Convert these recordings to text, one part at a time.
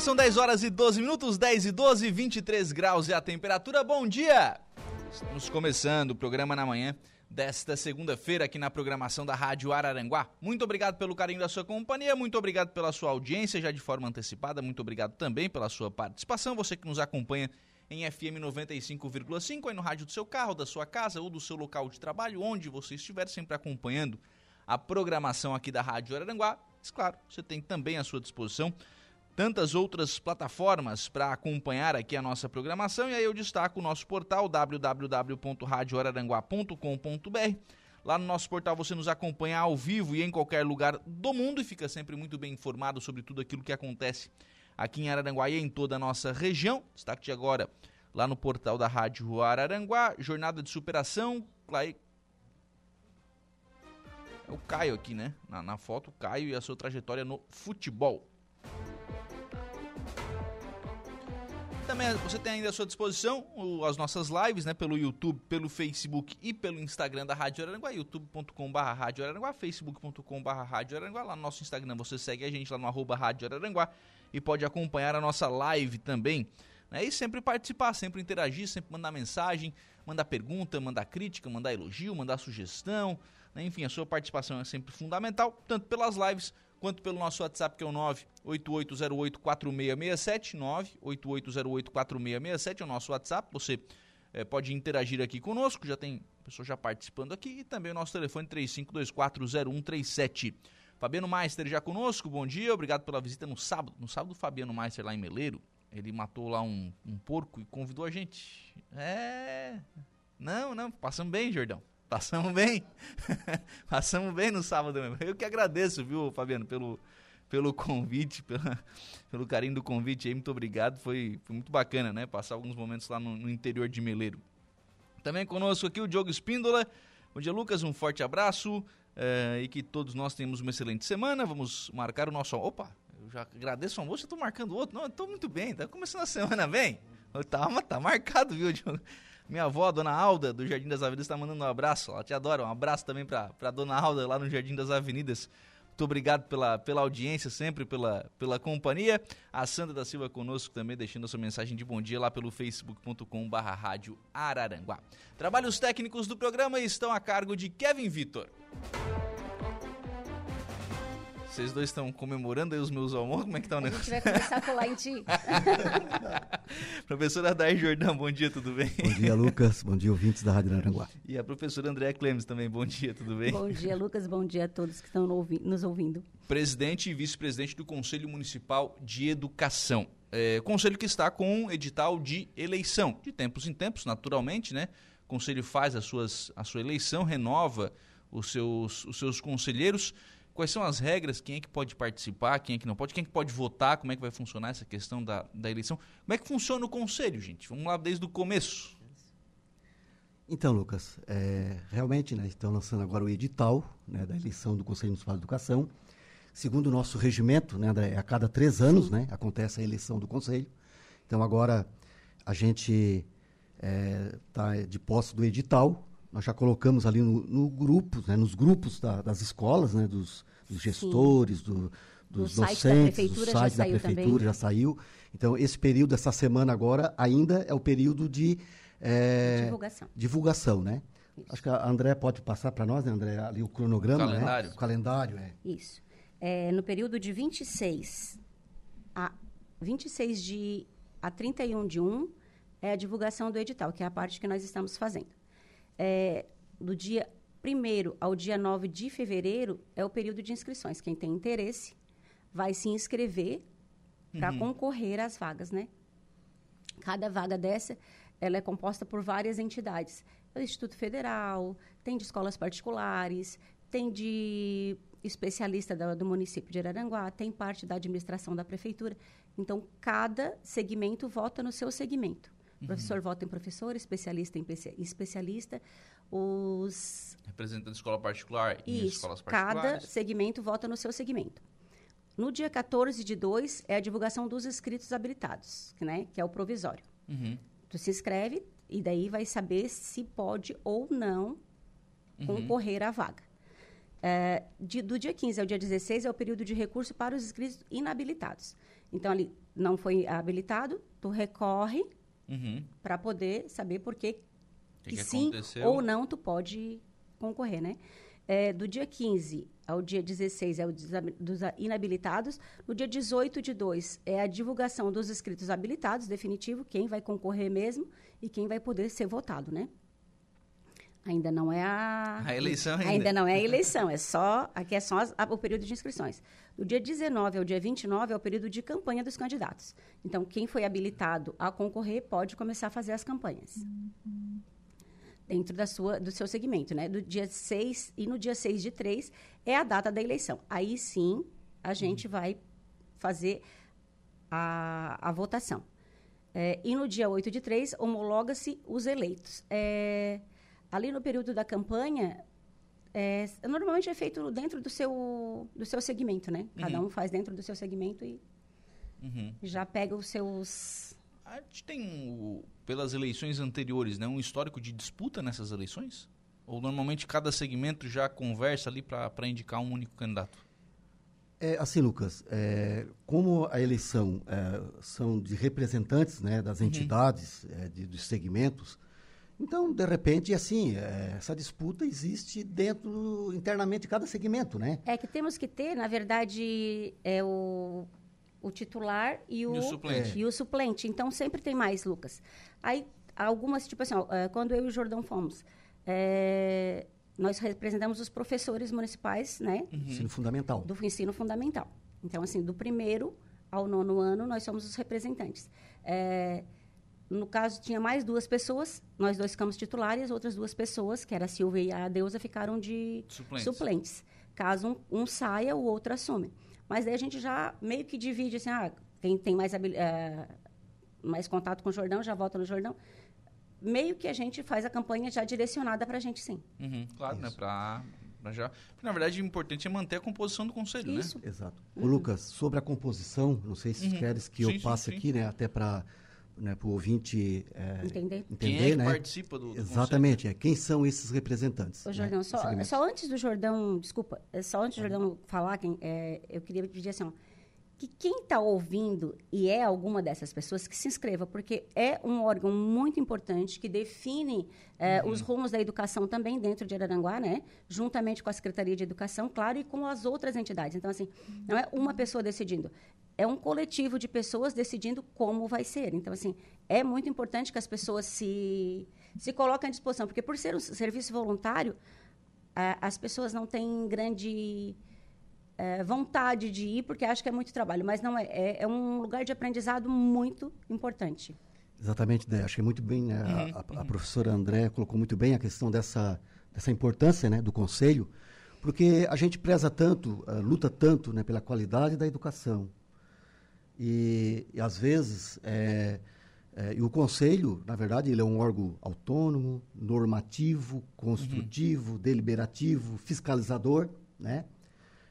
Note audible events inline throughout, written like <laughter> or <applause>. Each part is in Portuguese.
Agora são 10 horas e 12 minutos, 10 e 12, 23 graus e a temperatura. Bom dia! Estamos começando o programa na manhã desta segunda-feira aqui na programação da Rádio Araranguá. Muito obrigado pelo carinho da sua companhia, muito obrigado pela sua audiência já de forma antecipada, muito obrigado também pela sua participação, você que nos acompanha em FM 95,5 aí no rádio do seu carro, da sua casa ou do seu local de trabalho, onde você estiver sempre acompanhando a programação aqui da Rádio Araranguá. Mas, claro, você tem também à sua disposição tantas outras plataformas para acompanhar aqui a nossa programação. E aí eu destaco o nosso portal www.radioararanguá.com.br. Lá no nosso portal você nos acompanha ao vivo e em qualquer lugar do mundo e fica sempre muito bem informado sobre tudo aquilo que acontece aqui em Araranguá e em toda a nossa região. Destaque de agora lá no portal da Rádio Araranguá, Jornada de Superação. É o Caio aqui, né? Na, na foto, o Caio e a sua trajetória no futebol. Também você tem ainda à sua disposição as nossas lives, né, pelo YouTube, pelo Facebook e pelo Instagram da Rádio Araranguá, youtube.com.br facebook.com.br. Lá no nosso Instagram você segue a gente lá no arroba Rádio Araranguá e pode acompanhar a nossa live também. Né, e sempre participar, sempre interagir, sempre mandar mensagem, mandar pergunta, mandar crítica, mandar elogio, mandar sugestão. Né, enfim, a sua participação é sempre fundamental, tanto pelas lives quanto pelo nosso WhatsApp que é o 988084667, 988084667 é o nosso WhatsApp. Você é, pode interagir aqui conosco, já tem pessoa já participando aqui e também o nosso telefone 35240137. Fabiano Meister já conosco, bom dia, obrigado pela visita no sábado. No sábado, o Fabiano Meister lá em Meleiro, ele matou lá um, um porco e convidou a gente. É. Não, não, passamos bem, Jordão. Passamos bem. <laughs> Passamos bem no sábado mesmo. Eu que agradeço, viu, Fabiano, pelo, pelo convite, pela, pelo carinho do convite aí. Muito obrigado. Foi, foi muito bacana, né? Passar alguns momentos lá no, no interior de Meleiro. Também conosco aqui o Diogo Espíndola. Bom dia, Lucas. Um forte abraço. É, e que todos nós tenhamos uma excelente semana. Vamos marcar o nosso. Opa, eu já agradeço o almoço, eu tô marcando outro. Não, eu tô muito bem, tá começando a semana bem. Tá, tá marcado, viu, Diogo? Minha avó, dona Alda, do Jardim das Avenidas, está mandando um abraço. Ela te adora. Um abraço também para a dona Alda, lá no Jardim das Avenidas. Muito obrigado pela, pela audiência, sempre pela, pela companhia. A Sandra da Silva conosco também, deixando a sua mensagem de bom dia lá pelo facebook.com.br Rádio Araranguá. Trabalhos técnicos do programa estão a cargo de Kevin Vitor. Vocês dois estão comemorando aí os meus almoços? Como é que tá o negócio? A gente vai começar a colar em ti. professora Dair Jordão, bom dia, tudo bem? Bom dia, Lucas. Bom dia, ouvintes da Rádio Aranguá. E a professora Andréa Clemes também, bom dia, tudo bem? Bom dia, Lucas. Bom dia a todos que estão nos ouvindo. Presidente e vice-presidente do Conselho Municipal de Educação. É, conselho que está com um edital de eleição. De tempos em tempos, naturalmente, né? O conselho faz as suas, a sua eleição, renova os seus, os seus conselheiros. Quais são as regras? Quem é que pode participar? Quem é que não pode? Quem é que pode votar? Como é que vai funcionar essa questão da, da eleição? Como é que funciona o conselho, gente? Vamos lá desde o começo. Então, Lucas, é, realmente né, estão lançando agora o edital né, da eleição do Conselho Municipal de Educação. Segundo o nosso regimento, né, André, a cada três anos né, acontece a eleição do Conselho. Então, agora a gente está é, de posse do edital. Nós já colocamos ali no, no grupo, né, nos grupos da, das escolas, né, dos, dos gestores, do, dos do docentes, do site da prefeitura também. já saiu. Então, esse período, essa semana agora, ainda é o período de é, divulgação. divulgação, né? Isso. Acho que a André pode passar para nós, né, André, ali o cronograma, O calendário. né? O calendário, é. Isso. É, no período de 26 a 26 de a 31 de 1 é a divulgação do edital, que é a parte que nós estamos fazendo. É, do dia 1 ao dia 9 de fevereiro é o período de inscrições. Quem tem interesse vai se inscrever para concorrer às vagas, né? Cada vaga dessa, ela é composta por várias entidades. É o Instituto Federal, tem de escolas particulares, tem de especialista do, do município de Araranguá, tem parte da administração da prefeitura. Então, cada segmento vota no seu segmento. O professor vota em professor, especialista em especialista, os... Representante da escola particular e Isso, escolas cada particulares. segmento vota no seu segmento. No dia 14 de 2 é a divulgação dos inscritos habilitados, que, né, que é o provisório. Uhum. Tu se inscreve e daí vai saber se pode ou não Uhum. concorrer à vaga. É, de- do dia 15 ao dia 16 é o período de recurso para os inscritos inabilitados. Então, ali não foi habilitado, tu recorre Uhum. para poder saber por que, que sim aconteceu? ou não tu pode concorrer, né? É, do dia 15 ao dia 16 é o dos inabilitados. No dia 18 de 2 é a divulgação dos inscritos habilitados, definitivo, quem vai concorrer mesmo e quem vai poder ser votado, né? Ainda não é a... A eleição ainda. Ainda não é a eleição, é só... Aqui é só as- a- o período de inscrições. Do dia 19 ao dia 29 é o período de campanha dos candidatos. Então, quem foi habilitado a concorrer pode começar a fazer as campanhas dentro da sua, do seu segmento, né? Do dia 6 e no dia 6 de 3 é a data da eleição. Aí sim a gente vai fazer a, a votação. É, e no dia 8 de 3 homologa-se os eleitos. É, ali no período da campanha, é, normalmente é feito dentro do seu, do seu segmento, né? Cada Uhum. um faz dentro do seu segmento e Uhum. já pega os seus... A gente tem, o- pelas eleições anteriores, né, um histórico de disputa nessas eleições? Ou normalmente cada segmento já conversa ali para indicar um único candidato? É, assim, Lucas, é, como a eleição é, são de representantes né, das entidades, é, de, dos segmentos, então, de repente, assim, é, essa disputa existe dentro, internamente de cada segmento, né? É que temos que ter, na verdade, é o, o titular e o, E o suplente. e o suplente. Então, sempre tem mais, Lucas. Aí, algumas, tipo assim, ó, eh, quando eu e o Jordão fomos, eh, nós representamos os professores municipais, né, Ensino fundamental. do ensino fundamental. Então, assim, do primeiro ao nono ano, nós somos os representantes. Eh, no caso, tinha mais duas pessoas, nós dois ficamos titulares, as outras duas pessoas, que era a Silvia e a Deusa, ficaram de Suplentes. suplentes. Caso um, um saia, o outro assume. Mas daí a gente já meio que divide, assim, ah, quem tem mais, eh, mais contato com o Jordão, já volta no Jordão. Meio que a gente faz a campanha já direcionada para a gente, sim. Uhum, claro, né? Pra, pra já. Porque, na verdade, o importante é manter a composição do conselho, Isso. né? Exato. Ô, Lucas, sobre a composição, não sei se Uhum. queres que Sim, eu sim, passe sim. aqui, né, até para né, o ouvinte é, Entender? entender, Quem é que né? participa do, do Exatamente, é, quem são esses representantes? Ô, né, Jordão, dos só, só antes do Jordão, desculpa, é só antes do Jordão falar, quem, é, eu queria pedir assim, ó, que quem está ouvindo e é alguma dessas pessoas, que se inscreva, porque é um órgão muito importante que define é, os rumos da educação também dentro de Araranguá, né? Juntamente com a Secretaria de Educação, claro, e com as outras entidades. Então, assim, não é uma pessoa decidindo, é um coletivo de pessoas decidindo como vai ser. Então, assim, é muito importante que as pessoas se, se coloquem à disposição, porque por ser um serviço voluntário, a- as pessoas não têm grande eh, vontade de ir, porque acham que é muito trabalho, mas não é. É, é um lugar de aprendizado muito importante. Exatamente, né? achei muito bem, né? a, a- a professora André colocou muito bem a questão dessa, dessa importância né, do conselho, porque a gente preza tanto, ah, luta tanto né, pela qualidade da educação. E, e, às vezes, é, é, e o conselho, na verdade, ele é um órgão autônomo, normativo, construtivo, deliberativo, fiscalizador, né?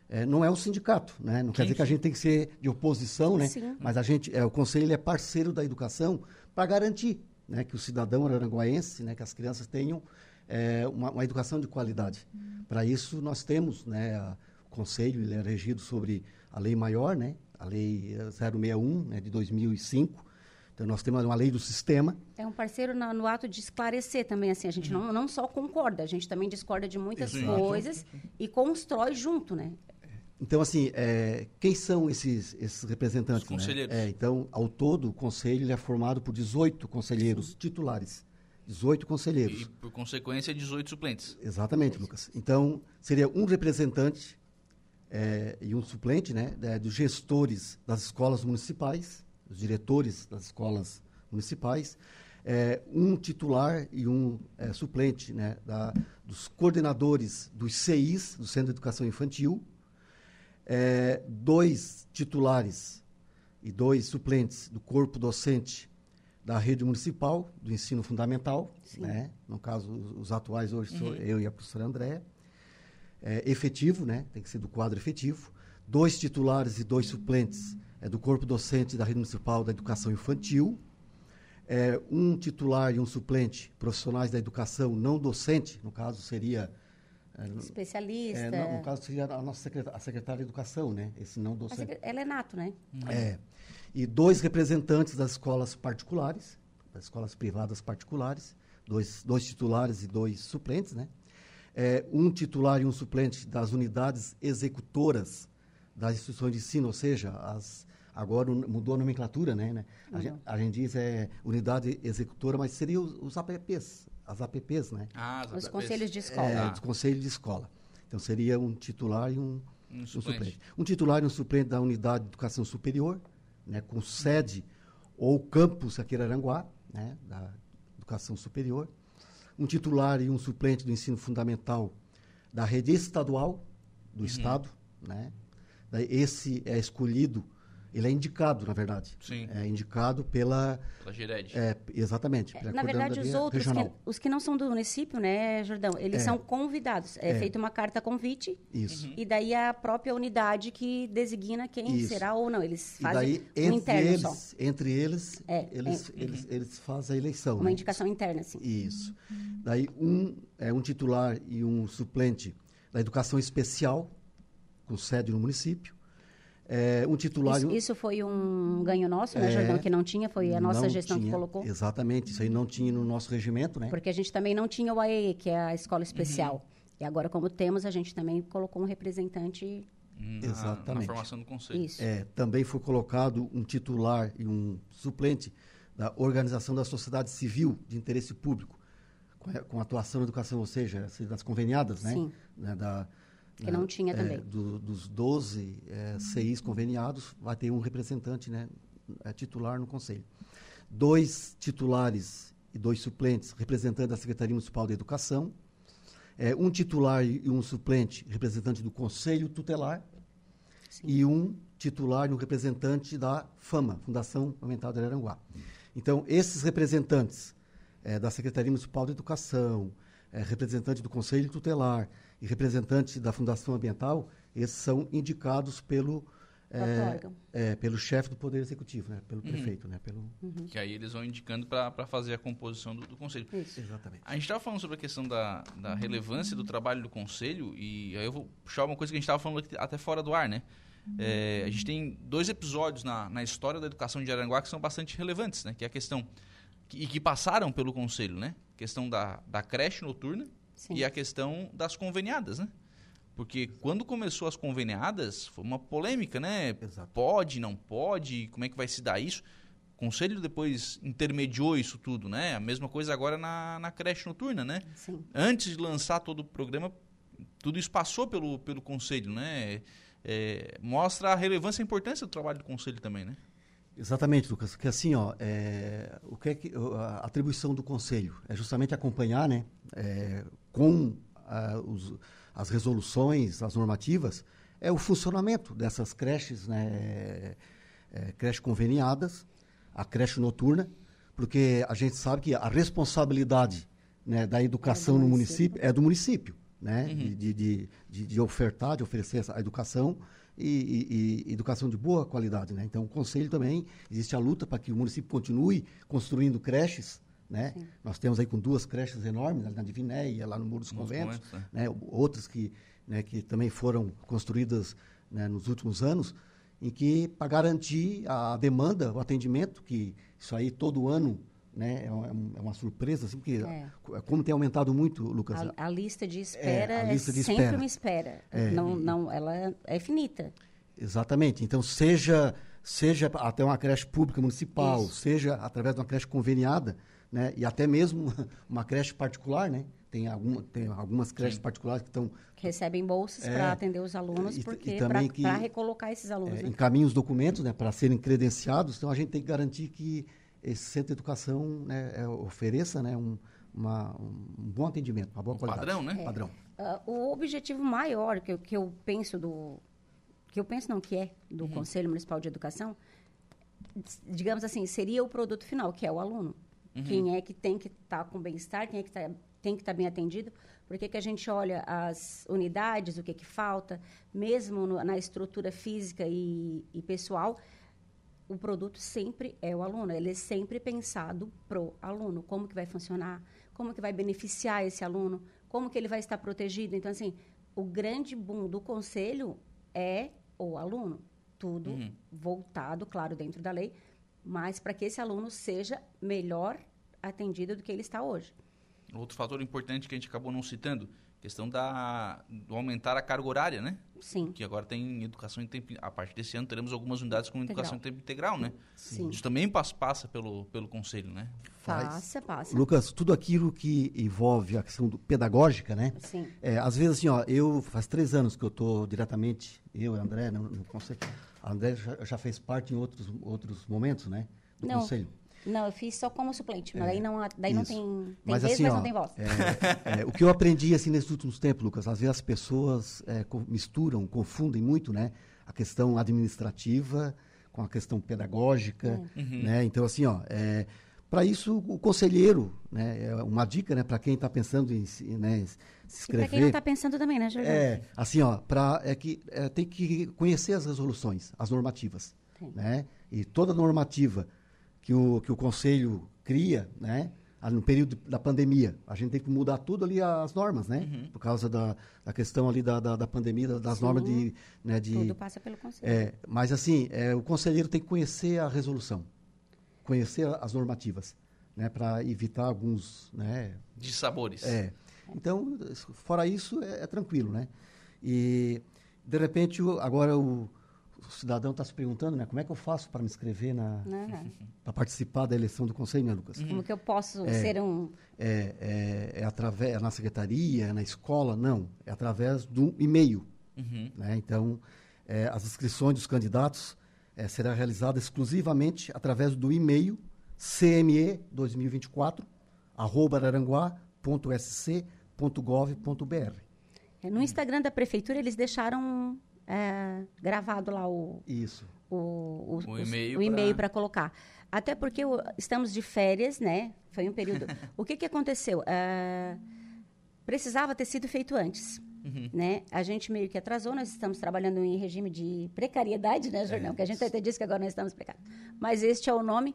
É, não é um sindicato, né? Não quer dizer que a gente tem que ser de oposição, né? Sim. Mas a gente, é, o conselho é parceiro da educação para garantir, né, que o cidadão aranguaense, né, que as crianças tenham é, uma, uma educação de qualidade. Para isso nós temos, né, a- o conselho ele é regido sobre a lei maior, né, a lei eh, 061, né, de 2005. Então nós temos uma lei do sistema. É um parceiro na- no ato de esclarecer também, assim, a gente não, não só concorda, a gente também discorda de muitas Exato. coisas e constrói junto, né? Então, assim, é, quem são esses, esses representantes? Os conselheiros. Né? É, então, ao todo, o conselho ele é formado por 18 conselheiros titulares. 18 conselheiros. E, por consequência, 18 suplentes. Exatamente, Lucas. Então, seria um representante é, e um suplente né, é, dos gestores das escolas municipais, os diretores das escolas municipais, é, um titular e um é, suplente né, da, dos coordenadores dos CIs, do Centro de Educação Infantil, É, dois titulares e dois suplentes do corpo docente da rede municipal do ensino fundamental, né? no caso os, atuais hoje sou eu e a professora Andréa, é, efetivo, né? tem que ser do quadro efetivo, dois titulares e dois suplentes é, do corpo docente da rede municipal da educação infantil, é, um titular e um suplente profissionais da educação não docente, no caso seria é, Especialista. é, no, no caso seria a nossa secretária, a secretária de educação, né? Esse não docente. Ela é nato, né? É. E dois representantes das escolas particulares, das escolas privadas particulares, dois, dois titulares e dois suplentes, né? É, um titular e um suplente das unidades executoras das instituições de ensino, ou seja, as, agora mudou a nomenclatura, né? né? A, gente, a gente diz é unidade executora, mas seria os, os APPs, as APPs, né? Ah, Os APPs. conselhos de escola. É, Tá. dos conselhos de escola. Então seria um titular e um, Um um suplente. suplente. Um titular e um suplente da unidade de educação superior, né, com sede ou campus aqui em Aranguá, né, da educação superior. Um titular e um suplente do ensino fundamental da rede estadual do estado, né? Esse é escolhido, ele é indicado, na verdade. Sim. É indicado pela Pela Gired. é, exatamente, pela Na verdade, os outros, que, os que não são do município, né, Jordão, eles É. são convidados. É, É. feita uma carta convite Isso. e daí a própria unidade que designa quem Isso. será ou não. Eles E fazem daí, um entre interno eles, só. entre eles, É, eles, é. eles, eles fazem a eleição. Uma né? indicação interna, assim. Isso. Daí, um, é, um titular e um suplente da educação especial, com sede no município. É, um titular Isso, isso foi um ganho nosso, né, É, Jordão, que não tinha, foi a nossa gestão que tinha- colocou. Exatamente, isso aí não tinha no nosso regimento, né? Porque a gente também não tinha o AEE, que é a escola Uhum. especial. E agora, como temos, a gente também colocou um representante. Na- Na Exatamente. formação do conselho. Isso. É, também foi colocado um titular e um suplente da Organização da Sociedade Civil de Interesse Público, com, a- com atuação na educação, ou seja, das conveniadas, né? Sim. Né, da, Que né, não tinha é, também. do- dos 12 é, CIs conveniados, vai ter um representante né, é, titular no Conselho. Dois titulares e dois suplentes, representantes da Secretaria Municipal de Educação. É, um titular e um suplente, representante do Conselho Tutelar e um titular e um representante da FAMA, Fundação Ambiental de Araranguá. Então, esses representantes eh, da Secretaria Municipal de Educação, eh, representante do Conselho Tutelar e representante da Fundação Ambiental, esses são indicados pelo órgão. eh, pelo chefe do Poder Executivo, né? pelo prefeito, né? Pelo... Que aí eles vão indicando para fazer a composição do, do conselho. Isso. Exatamente. A gente estava falando sobre a questão da, da relevância do trabalho do conselho e aí eu vou puxar uma coisa que a gente estava falando aqui, até fora do ar, né? É, a gente tem dois episódios na, na história da educação de Aranguá que são bastante relevantes, né? Que é a questão que, e que passaram pelo conselho, né? A questão da, da creche noturna Sim. e a questão das conveniadas, né? Porque quando começou as conveniadas, foi uma polêmica, né? Exato. Pode, não pode, como é que vai se dar isso? O conselho depois intermediou isso tudo, né? A mesma coisa agora na, na creche noturna, né? Sim. Antes de lançar todo o programa, tudo isso passou pelo, pelo conselho, né? É, mostra a relevância e a importância do trabalho do conselho também, né? Exatamente, Lucas. Que assim, ó, é, o que é que a atribuição do conselho é justamente acompanhar, né, é, com ah, os- as resoluções, as normativas, é o funcionamento dessas creches, né, é, creches conveniadas, a creche noturna, porque a gente sabe que a responsabilidade né, da educação É no município. é do município, né, de, de, de, de- de ofertar, de oferecer essa- a educação e, e- e educação de boa qualidade, né? Então, o conselho também existe a luta para que o município continue construindo creches, né? Nós temos aí com duas creches enormes, ali na Divinéia, lá no Muro dos Conventos, conventos, né? Outras que, né, que também foram construídas né, nos últimos anos, em que para garantir a demanda, o atendimento, que isso aí todo ano, né? É, um- é uma surpresa, assim, porque É. como tem aumentado muito, Lucas, A, a lista de espera a é, lista de sempre espera. uma espera. É. Não, não, ela é finita. Exatamente. Então, seja, seja até uma creche pública municipal, Isso. seja através de uma creche conveniada, né? e até mesmo <laughs> uma creche particular, né? Tem, alguma, tem algumas creches particulares que estão Que recebem bolsas É. para atender os alunos, E- porque para recolocar esses alunos. é, né? encaminham os documentos né, para serem credenciados, então a gente tem que garantir que esse centro de educação né, é, ofereça né, um, uma- um bom atendimento, uma boa Um qualidade. padrão, né? É. Padrão. Ah, o objetivo maior que eu, que eu penso do, que eu penso não, que é do Conselho Municipal de Educação, digamos assim, seria o produto final, que é o aluno. Quem é que tem que estar com bem-estar, quem é que tá, tem que estar bem atendido, por que que a gente olha as unidades, o que que falta, mesmo no- na estrutura física e, e pessoal, o produto sempre é o aluno, ele é sempre pensado pro aluno, como que vai funcionar, como que vai beneficiar esse aluno, como que ele vai estar protegido. Então, assim, o grande boom do conselho é o aluno, tudo Uhum. voltado, claro, dentro da lei, mas para que esse aluno seja melhor atendido do que ele está hoje. Outro fator importante que a gente acabou não citando, questão da do aumentar a carga horária, né? Sim, Que agora tem educação em tempo... A partir desse ano teremos algumas unidades com educação Integral. em tempo integral, né? sim. Isso também passa, passa pelo, pelo conselho, né? Faz. Passa, passa. Lucas, tudo aquilo que envolve a questão do- pedagógica, né? Sim. É, às vezes, assim, ó, eu faz três anos que eu estou diretamente, eu e André, no, no conselho. A André já, já fez parte em outros, outros momentos, né? Do Não. conselho. Não, eu fiz só como suplente, mas daí não, daí não É, tem, tem Mas vez, assim, mas ó, não tem voz. é, <laughs> é, o que eu aprendi assim nesses últimos tempos, Lucas, às vezes as pessoas é, co- misturam, confundem muito, né, a questão administrativa com a questão pedagógica, né? Então assim, ó, para isso o conselheiro, né, é uma dica, né, para quem está pensando em se, né, se E inscrever. para quem não está pensando também, né, Jordão? É, assim, ó, pra, é que é, tem que conhecer as resoluções, as normativas, Tem. né? E toda normativa que o, que o Conselho cria, né? No período da pandemia, a gente tem que mudar tudo ali as normas, né? Por causa da, da questão ali da, da, da pandemia, da- das Sim. normas de, né, de Tudo passa pelo conselho. é, mas assim, é, o conselheiro tem que conhecer a resolução, conhecer as normativas, né? Para evitar alguns, né? De sabores. É. Então, fora isso, é, é tranquilo, né? E, de repente, agora o, o cidadão está se perguntando, né? Como é que eu faço para me inscrever na... Né? <laughs> para participar da eleição do Conselho, né, Lucas? Como que eu posso ser um... É, é, é através, é na secretaria, é na escola? Não. É através do e-mail. Uhum. Né? Então, é, as inscrições dos candidatos é, será realizada exclusivamente através do e-mail CME 2024 arroba araranguá.sc.gov.br. é, No Instagram da prefeitura, eles deixaram é, gravado lá o, Isso. o, o, O e-mail o e-mail pra- para colocar. Até porque o- estamos de férias, né? Foi um período. <laughs> o que, que aconteceu? Ah, precisava ter sido feito antes. Uhum. Né? A gente meio que atrasou, nós estamos trabalhando em regime de precariedade, né, Jordão? que a gente até disse que agora nós estamos precários. Mas este é o nome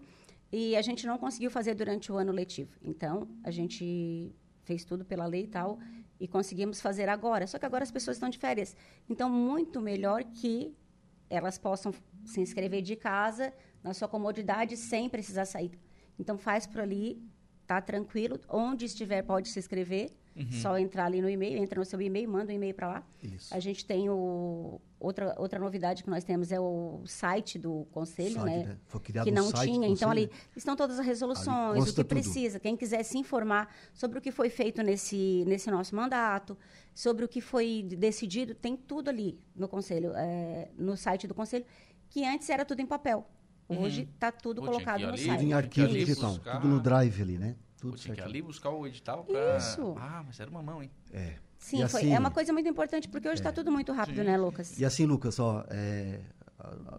e a gente não conseguiu fazer durante o ano letivo. Então, a gente fez tudo pela lei e tal e conseguimos fazer agora. Só que agora as pessoas estão de férias. Então, muito melhor que elas possam se inscrever de casa, na sua comodidade, sem precisar sair. Então, faz por ali, tá tranquilo. Onde estiver, pode se inscrever. Só entrar ali no e-mail, entra no seu e-mail, manda um e-mail para lá. Isso. A gente tem o... Outra, outra novidade que nós temos é o site do conselho, Site, né? né? Foi criado que um não site do tinha. Então, ali estão todas as resoluções, o que tudo. precisa. Quem quiser se informar sobre o que foi feito nesse, nesse nosso mandato, sobre o que foi decidido, tem tudo ali no conselho, é, no site do conselho, que antes era tudo em papel. Hoje está tudo Pô, colocado no ali, Tudo site. em Tinha que arquivo ali digital, buscar- tudo no drive ali, né? Pô, Tudo tinha que ali buscar o edital pra... Isso. Ah, mas era uma mão, hein? É. Sim, E foi, assim- é uma coisa muito importante, porque hoje está tudo muito rápido, né, Lucas? E assim, Lucas, ó, é,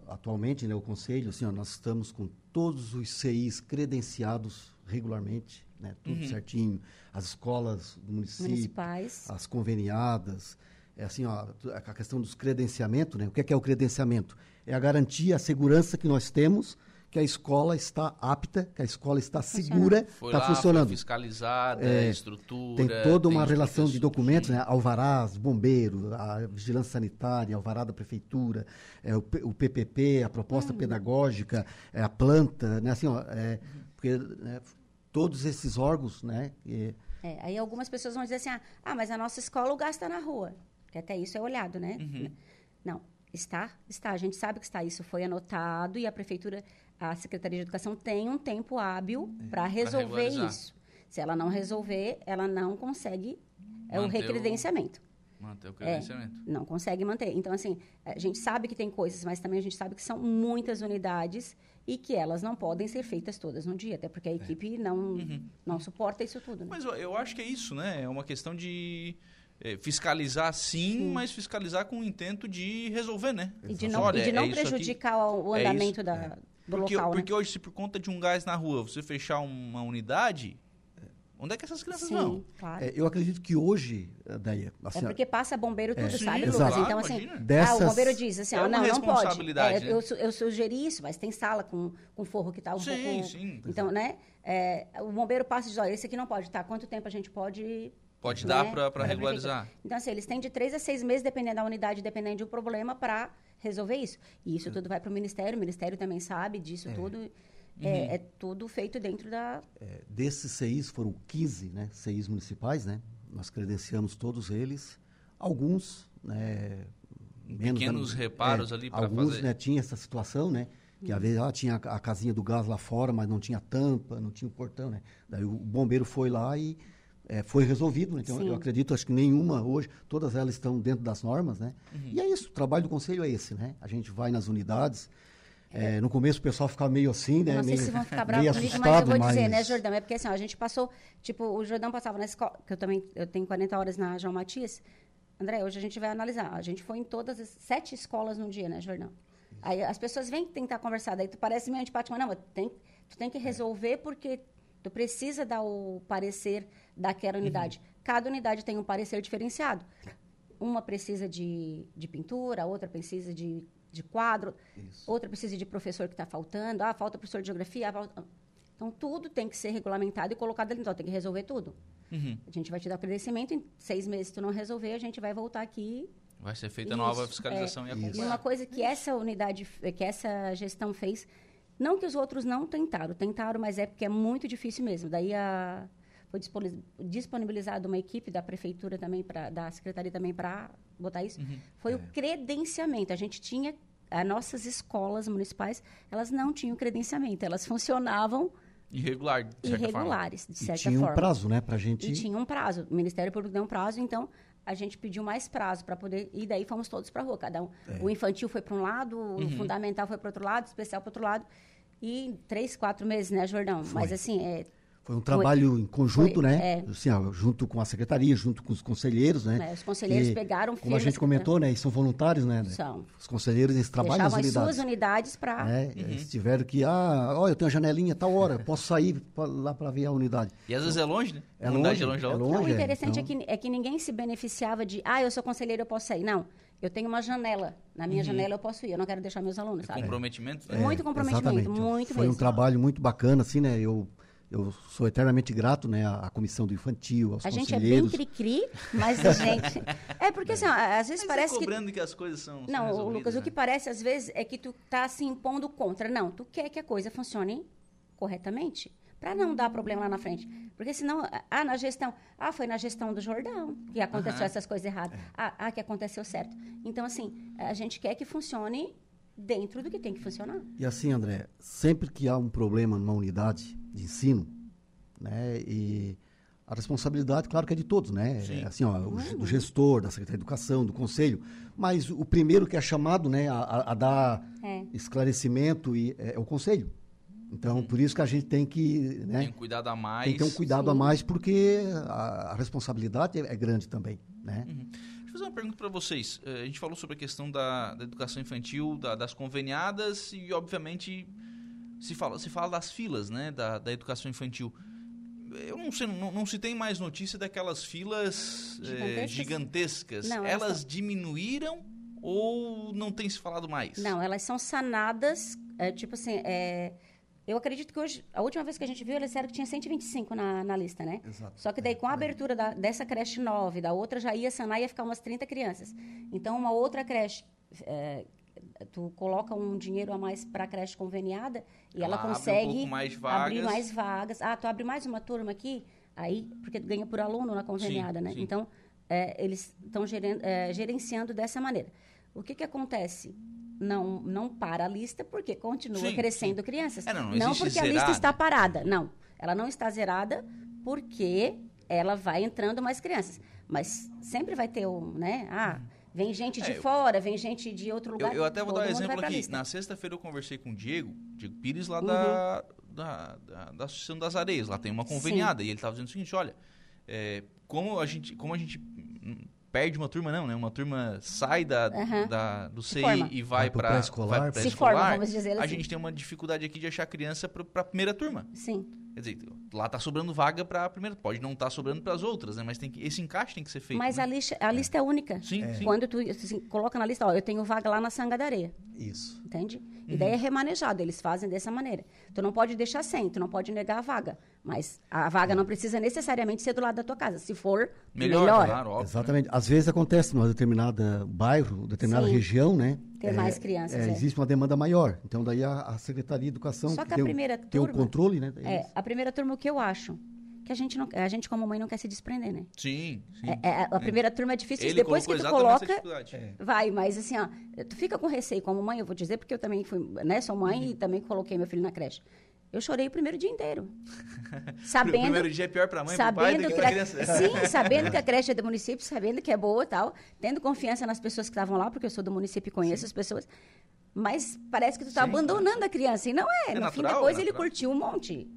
atualmente, né, o Conselho, assim, ó, nós estamos com todos os CIs credenciados regularmente, né, tudo Uhum. certinho, as escolas do município, Municipais. as conveniadas, é assim, ó, a questão dos credenciamentos, né, o que é, que é o credenciamento? É a garantia, a segurança que nós temos que a escola está apta, que a escola está segura, Foi está funcionando. foi fiscalizada, É, estrutura... Tem toda uma os relação de documentos, né? Alvarás, bombeiro, a vigilância sanitária, alvará da prefeitura, é, o, o PPP, a proposta Uhum. pedagógica, é, a planta, né? Assim, ó, é, porque né, todos esses órgãos, né? e- É, aí algumas pessoas vão dizer assim, ah, ah, mas a nossa escola o gasta na rua. Que até isso é olhado, né? Uhum. Não, está, está. A gente sabe que está. Isso foi anotado e a prefeitura, a Secretaria de Educação tem um tempo hábil para resolver isso. Se ela não resolver, ela não consegue é, o Manter o- recredenciamento. Manter o É, credenciamento. não consegue manter. Então, assim, a gente sabe que tem coisas, mas também a gente sabe que são muitas unidades e que elas não podem ser feitas todas no dia, até porque a equipe não, não suporta isso tudo. Né? Mas eu, eu acho que é isso, né? É uma questão de é, fiscalizar sim, mas fiscalizar com o intento de resolver, né? E de não, Olha, e de não é isso aqui. prejudicar o É andamento isso. da, do Porque, local, porque né? hoje, se por conta de um gás na rua você fechar uma unidade, onde é que essas crianças Sim, vão? claro. É, eu acredito que hoje, Daí, assim, É porque passa bombeiro tudo, É. sabe, Sim, Lucas? exato. Então, assim, Imagina. ah, Dessas- o bombeiro diz assim, É uma não, não pode. É, eu, né? su- eu sugeri isso, mas tem sala com, com forro que tá um Sim, pouco... sim. Então, né, é, o bombeiro passa e diz, olha, esse aqui não pode, tá? Quanto tempo a gente pode... Pode né, dar pra regularizar. Então, assim, eles têm de três a seis meses, dependendo da unidade, dependendo do problema, para resolver isso. E isso tudo vai para o Ministério, o Ministério também sabe disso tudo. É, é tudo feito dentro da... É, desses CIs, foram 15 né, CIs municipais, né? Nós credenciamos todos eles. Alguns, né, menos, Pequenos né, reparos ali pra Alguns, fazer. né, tinha essa situação, né? Que às vezes ah, tinha a casinha do gás lá fora, mas não tinha tampa, não tinha o portão, né? Daí o bombeiro foi lá e eh, foi resolvido. né? Então Sim. eu acredito, acho que nenhuma hoje, todas elas estão dentro das normas, né? Uhum. E é isso, o trabalho do conselho é esse, né? A gente vai nas unidades. eh, no começo o pessoal ficava meio assim, né? Não sei meio, se vão ficar <laughs> bravos comigo, mas eu vou dizer, né, mas- Jordão? É porque assim, ó, a gente passou, tipo, o Jordão passava na escola, que eu também eu tenho 40 horas na João Matias. André, hoje a gente vai analisar. A gente foi em todas as sete escolas num dia, né, Jordão? Aí as pessoas vêm tentar conversar, daí tu parece meio antipático, mas não, mas tem, tu tem que resolver porque tu precisa dar o parecer daquela unidade. Cada unidade tem um parecer diferenciado. Uma precisa de, de pintura, outra precisa de, de quadro, outra precisa de professor que está faltando, ah, falta professor de geografia. ah, falta- Então, tudo tem que ser regulamentado e colocado ali. Então, tem que resolver tudo. Uhum. A gente vai te dar o credenciamento, em seis meses, se tu não resolver, a gente vai voltar aqui. Vai ser feita Isso, nova fiscalização e E acompanhar. uma coisa que essa unidade, que essa gestão fez, não que os outros não tentaram, tentaram, mas é porque é muito difícil mesmo. Daí a, foi disponi- disponibilizada uma equipe da prefeitura também, pra, da secretaria também para botar isso. Uhum. Foi o credenciamento. A gente tinha, as nossas escolas municipais, elas não tinham credenciamento, elas funcionavam Irregular, de certa forma. irregulares, de E certa tinha forma. um prazo, né, pra gente... E tinha um prazo. O Ministério Público deu um prazo, então a gente pediu mais prazo para poder. E daí fomos todos para a rua. Cada um. É. O infantil foi para um lado, Uhum. o fundamental foi para outro lado, o especial para outro lado. E três, quatro meses, né, Jordão? Mas assim, é, Foi um trabalho em conjunto, foi, né? é. Assim, ó, junto com a secretaria, junto com os conselheiros, né? né, os conselheiros E, pegaram Como a gente comentou, né? Eles são voluntários, né? São. Os conselheiros, eles trabalham nas Deixavam as unidades. suas unidades para. né? Uhum. Eles tiveram que, ah, ó, eu tenho a janelinha tal hora, posso sair pra- lá para ver a unidade. E às vezes é longe, né? É longe, é longe da é outra. longe. Não, o é, interessante então- é, que, é que ninguém se beneficiava de, ah, eu sou conselheiro, eu posso sair. Não, eu tenho uma janela. Na minha janela eu posso ir, eu não quero deixar meus alunos, sabe? Comprometimento. né? Muito comprometimento, É, Exatamente. muito Foi um mesmo. trabalho muito bacana, assim, né? Eu, eu sou eternamente grato, né? À, à comissão do infantil, aos A gente é bem conselheiros. cri-cri, <laughs> mas a gente. É porque assim, ó, às vezes Mas parece é que. cobrando que... as coisas são, são Não, Lucas, né? o que parece às vezes é que tu tá se impondo contra. Não, tu quer que a coisa funcione corretamente. Para não dar problema lá na frente. Porque senão, ah, na gestão. Ah, foi na gestão do Jordão que aconteceu Aham. essas coisas erradas. Ah, ah, que aconteceu certo. Então, assim, a gente quer que funcione dentro do que tem que funcionar. E assim, André, sempre que há um problema numa unidade de ensino, né, e a responsabilidade, claro que é de todos, né? Sim. É Assim, ó, o do gestor, da Secretaria de Educação, do Conselho, mas o primeiro que é chamado, né, a, a- a dar É. esclarecimento e, é, é o Conselho. Então, por isso que a gente tem que, né, Tem um cuidado a mais. tem que ter um cuidado a Sim. mais, porque a, a responsabilidade é, é grande também, né? Deixa eu fazer uma pergunta para vocês. Eh, A gente falou sobre a questão da, da educação infantil, da- das conveniadas e, obviamente, se fala, se fala das filas né, da, da educação infantil. Eu não sei, não, não se tem mais notícia daquelas filas eh, Gigantescas? gigantescas. Não, elas elas diminuíram ou não tem se falado mais? Não, elas são sanadas, é, tipo assim, é, eu acredito que hoje, a última vez que a gente viu, eles disseram que tinha 125 na, na lista, né? Exato. Só que daí, com a abertura da- dessa creche nova e da outra, já ia sanar e ia ficar umas 30 crianças. Então, uma outra creche, é, tu coloca um dinheiro a mais para a creche conveniada e Ela ela, um consegue pouco mais abrir mais vagas. Ah, tu abre mais uma turma aqui, aí, porque tu ganha por aluno na conveniada, Sim, né? sim. Então, é, eles estão gerenciando dessa maneira. O que, que acontece? Não, não para a lista, porque continua Sim, crescendo crianças. É, não, não existe porque a lista está parada. Não. Ela não está zerada porque ela vai entrando mais crianças. Mas sempre vai ter um, né? Ah, vem gente de É, eu- fora, vem gente de outro Eu, lugar. eu até vou dar um exemplo aqui. lista. Uhum. Na sexta-feira eu conversei com o Diego, Diego Pires, lá da, da, da, da Associação das Areias. Lá tem uma conveniada. E ele estava dizendo o seguinte: olha, é, como, a gente, como a gente perde uma turma, não, né? Uma turma sai da, Aham. da- do CI forma. e vai Vai para. Se forma, vamos dizer A assim. gente tem uma dificuldade aqui de achar criança para a primeira turma. Sim. Quer dizer, lá tá sobrando vaga para a primeira, pode não estar sobrando para as outras, né? Mas tem que, esse encaixe tem que ser feito. Mas né? a lista, a lista é única. Sim, sim. Quando tu assim, coloca na lista, ó, eu tenho vaga lá na Sanga da Areia. Isso. Entende? E Uhum. daí é remanejado, eles fazem dessa maneira. Tu não pode deixar sem, tu não pode negar a vaga. Mas a vaga não precisa necessariamente ser do lado da tua casa. Se for, melhor, melhor. claro, óbvio. né? Exatamente. Às vezes acontece numa determinada bairro, determinada Sim. região, né? Ter mais crianças, é. Existe uma demanda maior. Então, daí a, a Secretaria de Educação Só que a tem, o- primeira tem o turma- controle, né? É, a primeira turma, o que eu acho? Que a gente, não, a gente como mãe, não quer se desprender, né? Sim, sim. É, é, a primeira turma é difícil. Ele Depois que tu coloca, dificuldade. vai. Mas assim, ó, tu fica com receio como mãe, eu vou dizer, porque eu também fui, né? Sou mãe Uhum. e também coloquei meu filho na creche. Eu chorei o primeiro dia inteiro. <laughs> O Sabendo, primeiro dia é pior para a mãe, para o pai sabendo do que que a criança. <laughs> sim, sabendo que a <laughs> creche é do município, sabendo que é boa e tal, tendo confiança nas pessoas que estavam lá, porque eu sou do município e conheço as pessoas. Mas parece que tu está Sim, abandonando a criança. E não é. É no fim natural, da coisa, é ele curtiu um monte.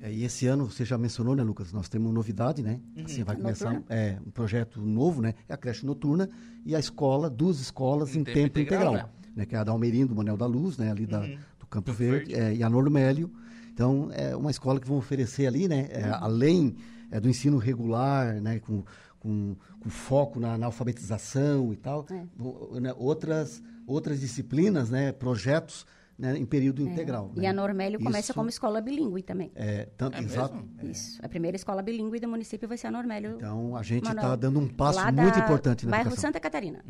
É, e esse ano, você já mencionou, né, Lucas? Nós temos novidade, né? Uhum. Assim, vai começar Noturna. é, um projeto novo, né? É a creche noturna e a escola, duas escolas Em em, tempo tempo, integral, integral. né? Que é a da Almerindo, do Manel da Luz, né? Ali da, Uhum. do Campo Campo Verde, Verde. é, e a Nordo Mélio. Então, é uma escola que vão oferecer ali, né? é, Uhum. além é, do ensino regular, né? Com, com, com foco na, na alfabetização e tal, É. né, outras, outras disciplinas, né? Projetos né, em período integral. É. E né? a Normélio começa Isso- como escola bilíngue também. É, tanto, É exato. mesmo? Isso. A primeira escola bilíngue do município vai ser a Normélio. Então, a gente está dando um passo lá muito da importante na bairro educação. Santa Catarina.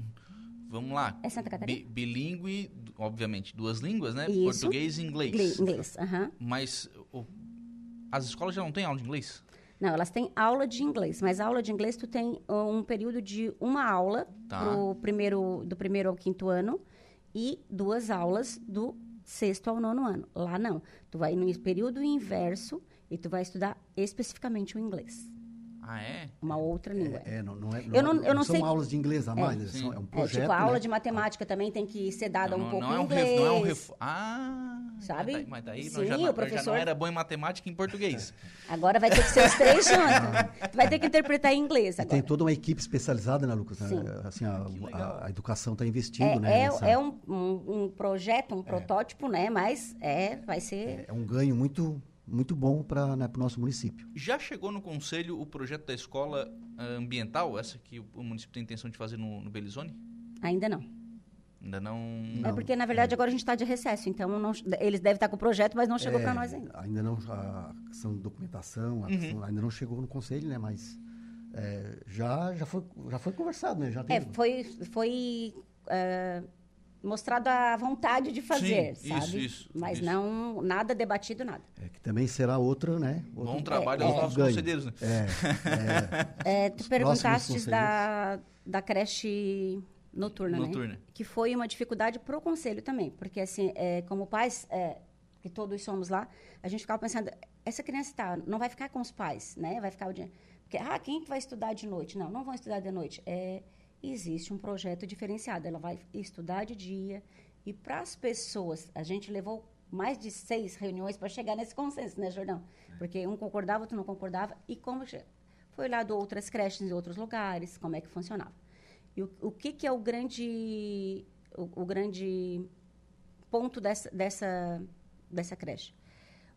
Vamos lá. É Santa Catarina? Bi- bilíngue, obviamente, duas línguas, né? Isso. Português e inglês. Inglês. inglês, aham. Mas o- as escolas já não têm aula de inglês? Não, elas têm aula de inglês, mas aula de inglês tu tem uh, um período de uma aula Tá. pro primeiro, do primeiro ao quinto ano e duas aulas do sexto ao nono ano. Lá não. Tu vai no período inverso e tu vai estudar especificamente o inglês. Ah, é? Uma outra língua. É, não, não é, Eu não- eu não são sei- aulas de inglês a mais, É. São- é um Sim. É, projeto. tipo, a aula né? de matemática também tem que ser dada não, um pouco não é em um inglês. ref- não é um ref... Ah, Sabe? Mas daí, mas daí Sim, já, o não- eu já professor- não era bom em matemática e em português. <laughs> Agora vai ter que ser os três <laughs> juntos. Tu vai ter que interpretar em inglês E agora. tem toda uma equipe especializada, né, Lucas? Sim. Assim, a, a- a educação está investindo, É, né? é, nessa- é um, um- um projeto, um protótipo, né? Mas é, vai ser. é um ganho muito, muito bom para né, o nosso município. Já chegou no conselho o projeto da escola ah, ambiental, essa que o, município tem intenção de fazer no, no Belizone? Ainda não. Ainda não... É porque, na verdade, agora a gente está de recesso. Então, não- eles devem estar com o projeto, mas não chegou É, para nós ainda. Ainda não, a questão de documentação, Uhum. questão- ainda não chegou no conselho, né? Mas é, já, já, foi, já foi conversado, né? Já É, foi, foi é, mostrado a vontade de fazer, Sim, sabe? isso, isso, mas isso. não, nada debatido, nada. É, que também será outra, né? Outro, Bom trabalho É, aos é. nossos ganho. conselheiros, né? É, é, <laughs> É, tu perguntaste da, da creche noturna, Noturna. né? Que foi uma dificuldade pro conselho também, porque assim, é, como pais, é, que todos somos lá, a gente ficava pensando, essa criança tá, não vai ficar com os pais, né? Vai ficar o dia... Porque, ah, quem que vai estudar de noite? Não, não vão estudar de noite. É, existe um projeto diferenciado, ela vai estudar de dia, e para as pessoas, a gente levou mais de seis reuniões para chegar nesse consenso, né, Jordão? Porque um concordava, outro não concordava, e como foi lá de outras creches em outros lugares, como é que funcionava. E o, o que, que é o grande, o, o grande ponto dessa, dessa, dessa creche?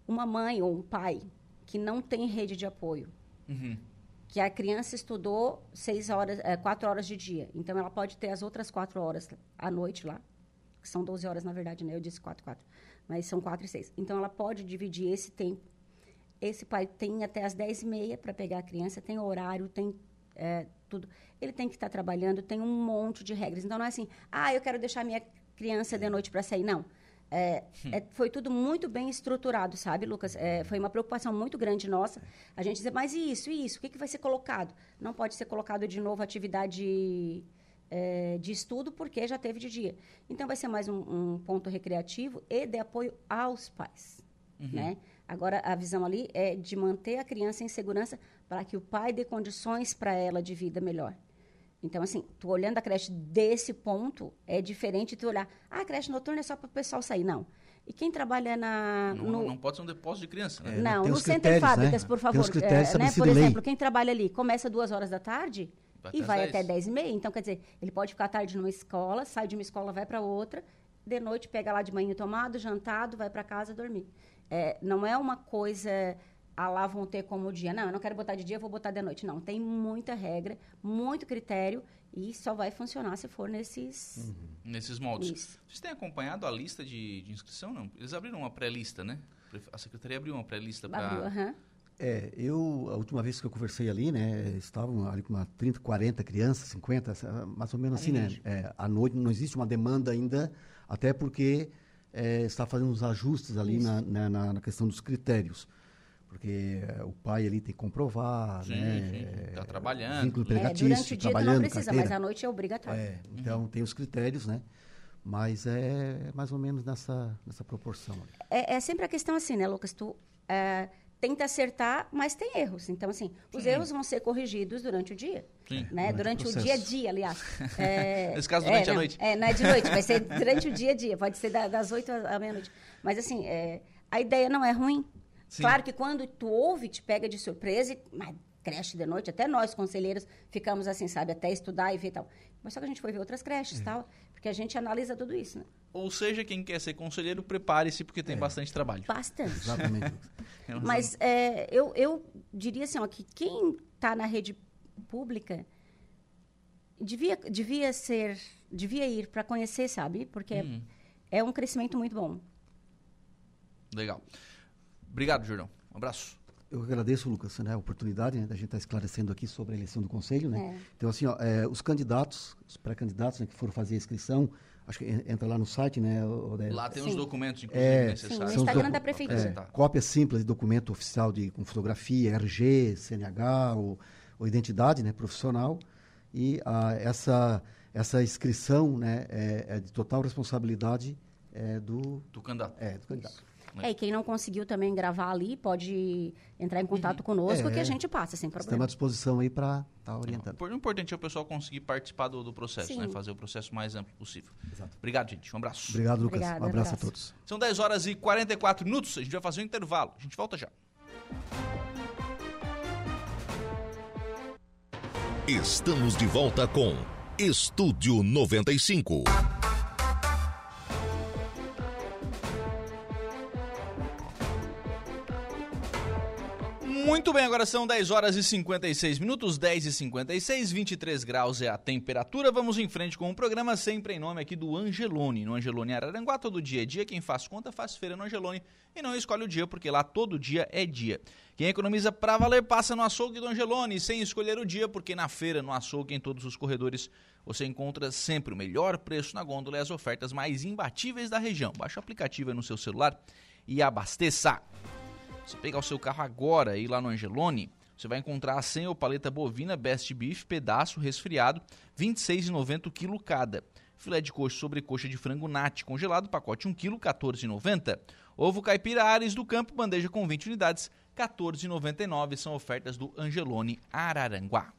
Uma mãe ou um pai que não tem rede de apoio, Uhum. Que a criança estudou seis horas, eh, quatro horas de dia. Então, ela pode ter as outras quatro horas à noite lá, que são 12 horas, na verdade, né? Eu disse quatro, quatro. Mas são quatro e seis. Então, ela pode dividir esse tempo. Esse pai tem até as dez e meia para pegar a criança, tem horário, tem eh, tudo. Ele tem que estar trabalhando, tem um monte de regras. Então, não é assim, ah, eu quero deixar minha criança de noite para sair. Não. É, é, foi tudo muito bem estruturado, sabe, Lucas? É, foi uma preocupação muito grande nossa. A gente dizer, mas e isso, e isso? O que, que vai ser colocado? Não pode ser colocado de novo atividade é, de estudo, porque já teve de dia. Então, vai ser mais um, um ponto recreativo e de apoio aos pais. Né? Agora, a visão ali é de manter a criança em segurança para que o pai dê condições para ela de vida melhor. Então, assim, tu olhando a creche desse ponto, é diferente de tu olhar, ah, a creche noturna é só para o pessoal sair. Não. E quem trabalha na, Não, no, não pode ser um depósito de criança, né? É, não, tem no os Center critérios, Fábricas, né? por Tem favor. os critérios é, né? Por em lei. exemplo, quem trabalha ali começa duas horas da tarde, vai e vai 10. até 10 e meia. Então, quer dizer, ele pode ficar tarde numa escola, sai de uma escola, vai para outra, de noite pega lá de manhã tomado, jantado, vai para casa dormir. É, não é uma coisa ah, lá vão ter como dia. Não, eu não quero botar de dia, vou botar de noite. Não, tem muita regra, muito critério e só vai funcionar se for nesses... Uhum. Nesses moldes. Isso. Vocês têm acompanhado a lista de, de inscrição? Não? Eles abriram uma pré-lista, né? A Secretaria abriu uma pré-lista para... Abriu, aham. Uhum. É, eu, a última vez que eu conversei ali, né, estavam ali com uma 30, 40 crianças, 50, mais ou menos assim, né? É, à noite não existe uma demanda ainda, até porque é, está fazendo os ajustes ali na, na, na, questão dos critérios. Porque é, o pai ali tem que comprovar, sim, né? Está trabalhando. Vínculo é, durante o dia não precisa, carteira. mas à noite é obrigatório. É, então, uhum. tem os critérios, né? Mas é mais ou menos nessa, nessa proporção. É, é sempre a questão assim, né, Lucas? Tu, é, tenta acertar, mas tem erros. Então, assim, os Sim. erros vão ser corrigidos durante o dia. Sim. Né? Durante, durante o, o dia a dia, aliás. <laughs> É, Nesse caso, durante é, a noite. É, não é de noite, vai ser durante o dia a dia. Pode ser da, das 8 à meia-noite. Mas, assim, é, a ideia não é ruim. Sim. Claro que quando tu ouve, te pega de surpresa, e, mas creche de noite, até nós, conselheiros, ficamos assim, sabe, até estudar e ver tal. Mas só que a gente foi ver outras creches e é. tal, porque a gente analisa tudo isso, né? Ou seja, quem quer ser conselheiro, prepare-se, porque tem é. bastante trabalho. Bastante. Exatamente. <laughs> Mas é, eu, eu diria assim, ó, que quem está na rede pública devia, devia ser, devia ir para conhecer, sabe? Porque hum. é, é um crescimento muito bom. Legal. Obrigado, Jordão. Um abraço. Eu agradeço, Lucas, né, a oportunidade né, da gente estar tá esclarecendo aqui sobre a eleição do Conselho. Né? É. Então, assim, ó, é, os candidatos, os pré-candidatos né, que foram fazer a inscrição, acho que entra lá no site, né? Lá tem Sim. os documentos, inclusive, é, necessários. Sim, no Instagram da Prefeitura. É, cópia simples de documento oficial de, com fotografia, RG, CNH ou, ou identidade né, profissional. E a, essa, essa inscrição né, é, é de total responsabilidade é, do, do candidato. É, do candidato. É, e quem não conseguiu também gravar ali, pode entrar em contato uhum. conosco é, que a gente passa, sem problema. Estamos à disposição aí para estar tá orientando. O importante é o pessoal conseguir participar do, do processo, né? Fazer o processo mais amplo possível. Exato. Obrigado, gente. Um abraço. Obrigado, Lucas. Obrigado, um abraço, abraço a todos. São 10 horas e 44 minutos. A gente vai fazer um intervalo. A gente volta já. Estamos de volta com Estúdio 95. Agora são 10 horas e 56 minutos, 10 e 56, 23 graus é a temperatura. Vamos em frente com o programa sempre em nome aqui do Angelone. No Angelone Araranguá, todo dia é dia. Quem faz conta faz feira no Angelone e não escolhe o dia, porque lá todo dia é dia. Quem economiza pra valer passa no açougue do Angelone, sem escolher o dia, porque na feira, no açougue, em todos os corredores, você encontra sempre o melhor preço na gôndola e as ofertas mais imbatíveis da região. Baixe o aplicativo no seu celular e abasteça. Se pegar o seu carro agora e ir lá no Angelone, você vai encontrar a 100 ou paleta bovina Best Beef, pedaço resfriado, R$ 26,90 o quilo cada. Filé de coxa sobre coxa de frango nat congelado, pacote 1 kg, R$ 14,90. Ovo caipira Ares do Campo, bandeja com 20 unidades, R$ 14,99. São ofertas do Angelone Araranguá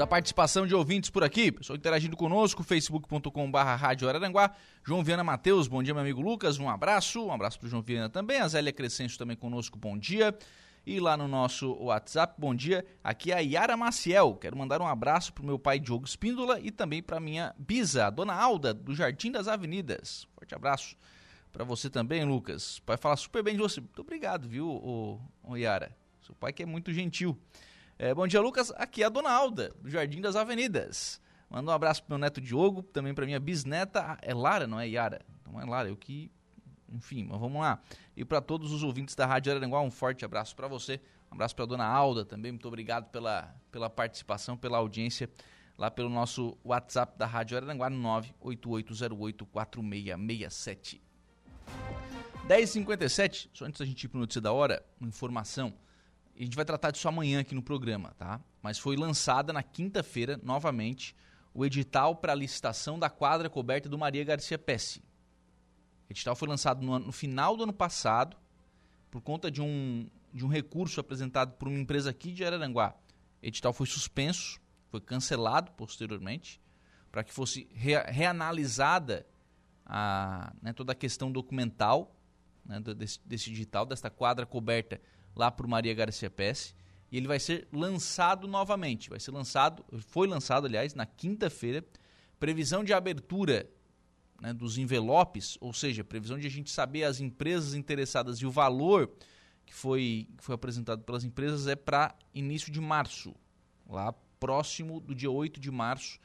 a participação de ouvintes por aqui, pessoal interagindo conosco, facebook.com.br Rádio Araranguá, João Viana Matheus, bom dia meu amigo Lucas, um abraço, um abraço para o João Viana também, a Zélia Crescêncio também conosco, bom dia, e lá no nosso WhatsApp, bom dia, aqui é a Yara Maciel, quero mandar um abraço para o meu pai Diogo Espíndola e também para minha bisa, dona Alda, do Jardim das Avenidas, forte abraço para você também, Lucas, o pai fala super bem de você, muito obrigado, viu, o, o Yara, seu pai que é muito gentil. É, bom dia, Lucas. Aqui é a Dona Alda, do Jardim das Avenidas. Manda um abraço pro meu neto Diogo, também pra minha bisneta. É Lara, não é Yara? Então é Lara, eu que. Enfim, mas vamos lá. E para todos os ouvintes da Rádio Araranguá, um forte abraço para você. Um abraço para Dona Alda também. Muito obrigado pela, pela participação, pela audiência lá pelo nosso WhatsApp da Rádio Araranguá, 988084667. 10h57, só antes da gente ir para o Notícia da Hora, uma informação a gente vai tratar disso amanhã aqui no programa, tá? Mas foi lançada na quinta-feira, novamente, o edital para licitação da quadra coberta do Maria Garcia Pesce. O edital foi lançado no, no, final do ano passado, por conta de um, de um recurso apresentado por uma empresa aqui de Araranguá. O edital foi suspenso, foi cancelado posteriormente, para que fosse re, reanalisada a, né, toda a questão documental né, desse, desse edital, desta quadra coberta lá para o Maria Garcia Pesce. e ele vai ser lançado novamente. Vai ser lançado, foi lançado, aliás, na quinta-feira. Previsão de abertura né, dos envelopes, ou seja, previsão de a gente saber as empresas interessadas e o valor que foi, que foi apresentado pelas empresas é para início de março, lá próximo do dia 8 de março.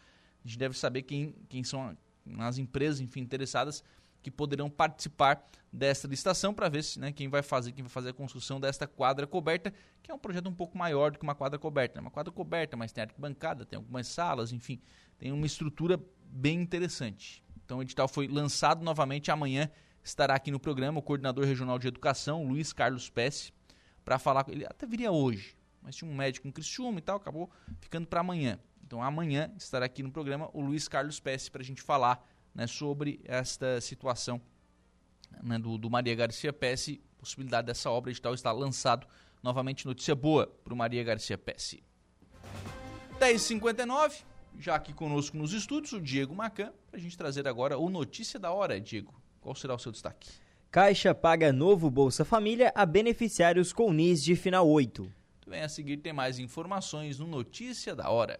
A gente deve saber quem, quem são as empresas enfim, interessadas que poderão participar desta licitação para ver se, né, quem vai fazer, quem vai fazer a construção desta quadra coberta, que é um projeto um pouco maior do que uma quadra coberta. É uma quadra coberta, mas tem arquibancada, tem algumas salas, enfim, tem uma estrutura bem interessante. Então o edital foi lançado novamente amanhã, estará aqui no programa o coordenador regional de educação, Luiz Carlos Pesce, para falar, ele até viria hoje, mas tinha um médico em Criciúma e tal, acabou ficando para amanhã. Então amanhã estará aqui no programa o Luiz Carlos Pesce para a gente falar né, sobre esta situação né, do, do, Maria Garcia Pesce, possibilidade dessa obra de tal estar lançado novamente. Notícia boa para o Maria Garcia Pesce. 10h59, já aqui conosco nos estúdios, o Diego Macan, para a gente trazer agora o Notícia da Hora. Diego, qual será o seu destaque? Caixa paga novo Bolsa Família a beneficiários com NIS de final 8. Muito bem, a seguir tem mais informações no Notícia da Hora.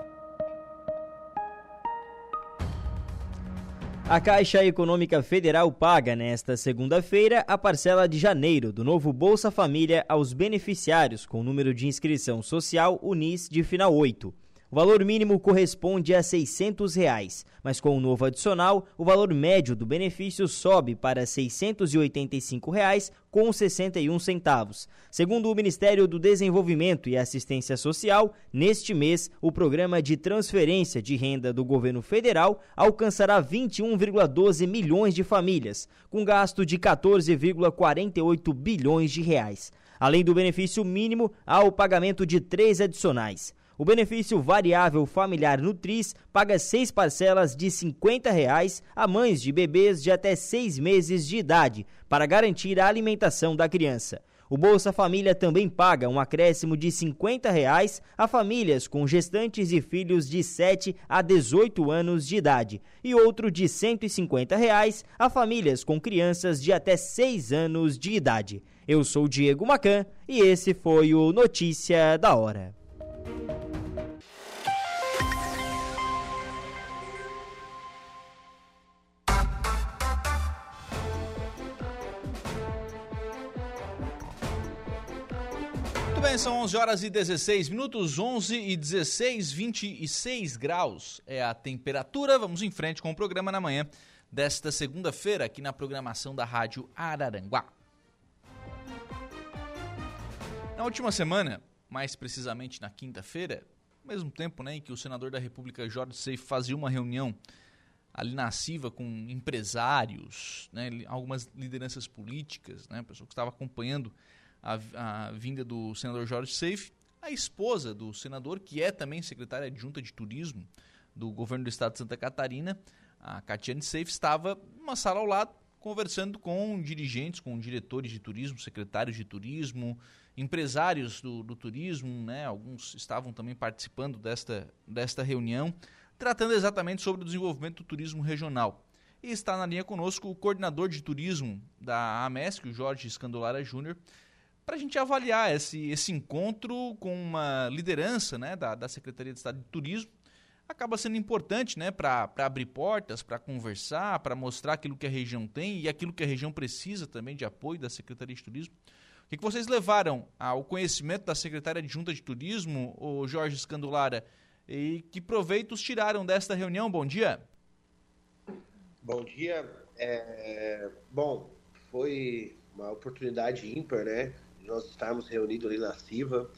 A Caixa Econômica Federal paga nesta segunda-feira a parcela de janeiro do novo Bolsa Família aos beneficiários com número de inscrição social UNIS de final 8. O valor mínimo corresponde a 600 reais, mas com o novo adicional, o valor médio do benefício sobe para R$ 685,61. Reais com 61 centavos. Segundo o Ministério do Desenvolvimento e Assistência Social, neste mês, o programa de transferência de renda do governo federal alcançará 21,12 milhões de famílias, com gasto de 14,48 bilhões de reais. Além do benefício mínimo, há o pagamento de três adicionais. O benefício variável familiar Nutris paga seis parcelas de 50 reais a mães de bebês de até seis meses de idade, para garantir a alimentação da criança. O Bolsa Família também paga um acréscimo de 50 reais a famílias com gestantes e filhos de 7 a 18 anos de idade e outro de 150 reais a famílias com crianças de até 6 anos de idade. Eu sou Diego Macan e esse foi o Notícia da Hora. Bem, são 11 horas e 16 minutos, 11 e 16, 26 graus é a temperatura. Vamos em frente com o programa na manhã desta segunda-feira aqui na programação da Rádio Araranguá. Na última semana, mais precisamente na quinta-feira, mesmo tempo né, em que o senador da República Jorge Seif fazia uma reunião ali na CIVA com empresários, né, algumas lideranças políticas, né, pessoa que estava acompanhando a, a vinda do senador Jorge Seif, a esposa do senador, que é também secretária adjunta de turismo do governo do estado de Santa Catarina, a Catiane Seif, estava numa sala ao lado, conversando com dirigentes, com diretores de turismo, secretários de turismo, empresários do, do turismo, né? alguns estavam também participando desta, desta reunião, tratando exatamente sobre o desenvolvimento do turismo regional. E está na linha conosco o coordenador de turismo da AMESC, o Jorge Escandolara Júnior, para a gente avaliar esse, esse encontro com uma liderança né, da, da Secretaria de Estado de Turismo. Acaba sendo importante né, para abrir portas, para conversar, para mostrar aquilo que a região tem e aquilo que a região precisa também de apoio da Secretaria de Turismo. O que, que vocês levaram ao conhecimento da secretária de Junta de Turismo, o Jorge Escandulara, e que proveitos tiraram desta reunião? Bom dia. Bom dia. É, bom, foi uma oportunidade ímpar, né? Nós estarmos reunidos ali na CIVA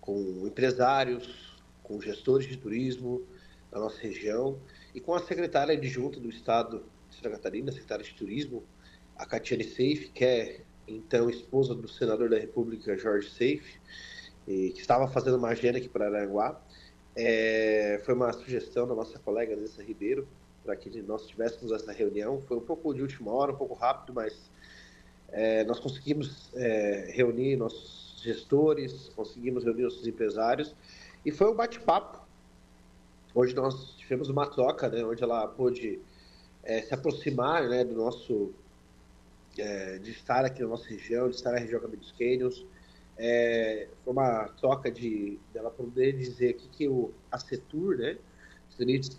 com empresários, com gestores de turismo da nossa região e com a secretária adjunta do Estado de Santa Catarina, secretária de Turismo, a Catiane Seife, que é então esposa do senador da República, Jorge Seife, que estava fazendo uma agenda aqui para Aranguá. É, foi uma sugestão da nossa colega Andressa Ribeiro para que nós tivéssemos essa reunião. Foi um pouco de última hora, um pouco rápido, mas é, nós conseguimos é, reunir nossos gestores, conseguimos reunir nossos empresários e foi um bate-papo. Hoje nós tivemos uma troca, né, onde ela pôde é, se aproximar né, do nosso é, de estar aqui na nossa região, de estar na região Caminhos Canyons. É, foi uma troca de dela poder dizer aqui que o a Setur, né,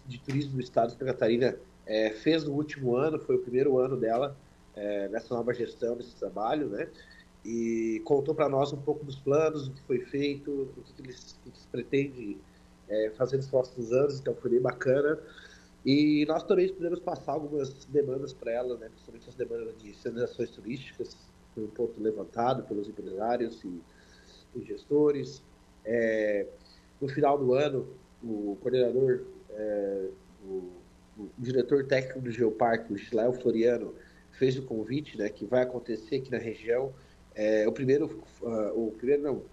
de Turismo do Estado de Santa Catarina, é, fez no último ano, foi o primeiro ano dela é, nessa nova gestão, nesse trabalho, né? E contou para nós um pouco dos planos, do que foi feito, o que, eles, que eles pretendem é, fazer nos próximos anos, então foi bem bacana. E nós também pudemos passar algumas demandas para ela, né? principalmente as demandas de sinalizações turísticas, foi um ponto levantado pelos empresários e, e gestores. É, no final do ano, o coordenador, é, o, o, diretor técnico do Geoparque, o Gislael Floriano, fez o convite, né, que vai acontecer aqui na região. É, o primeiro, uh, o primeiro não,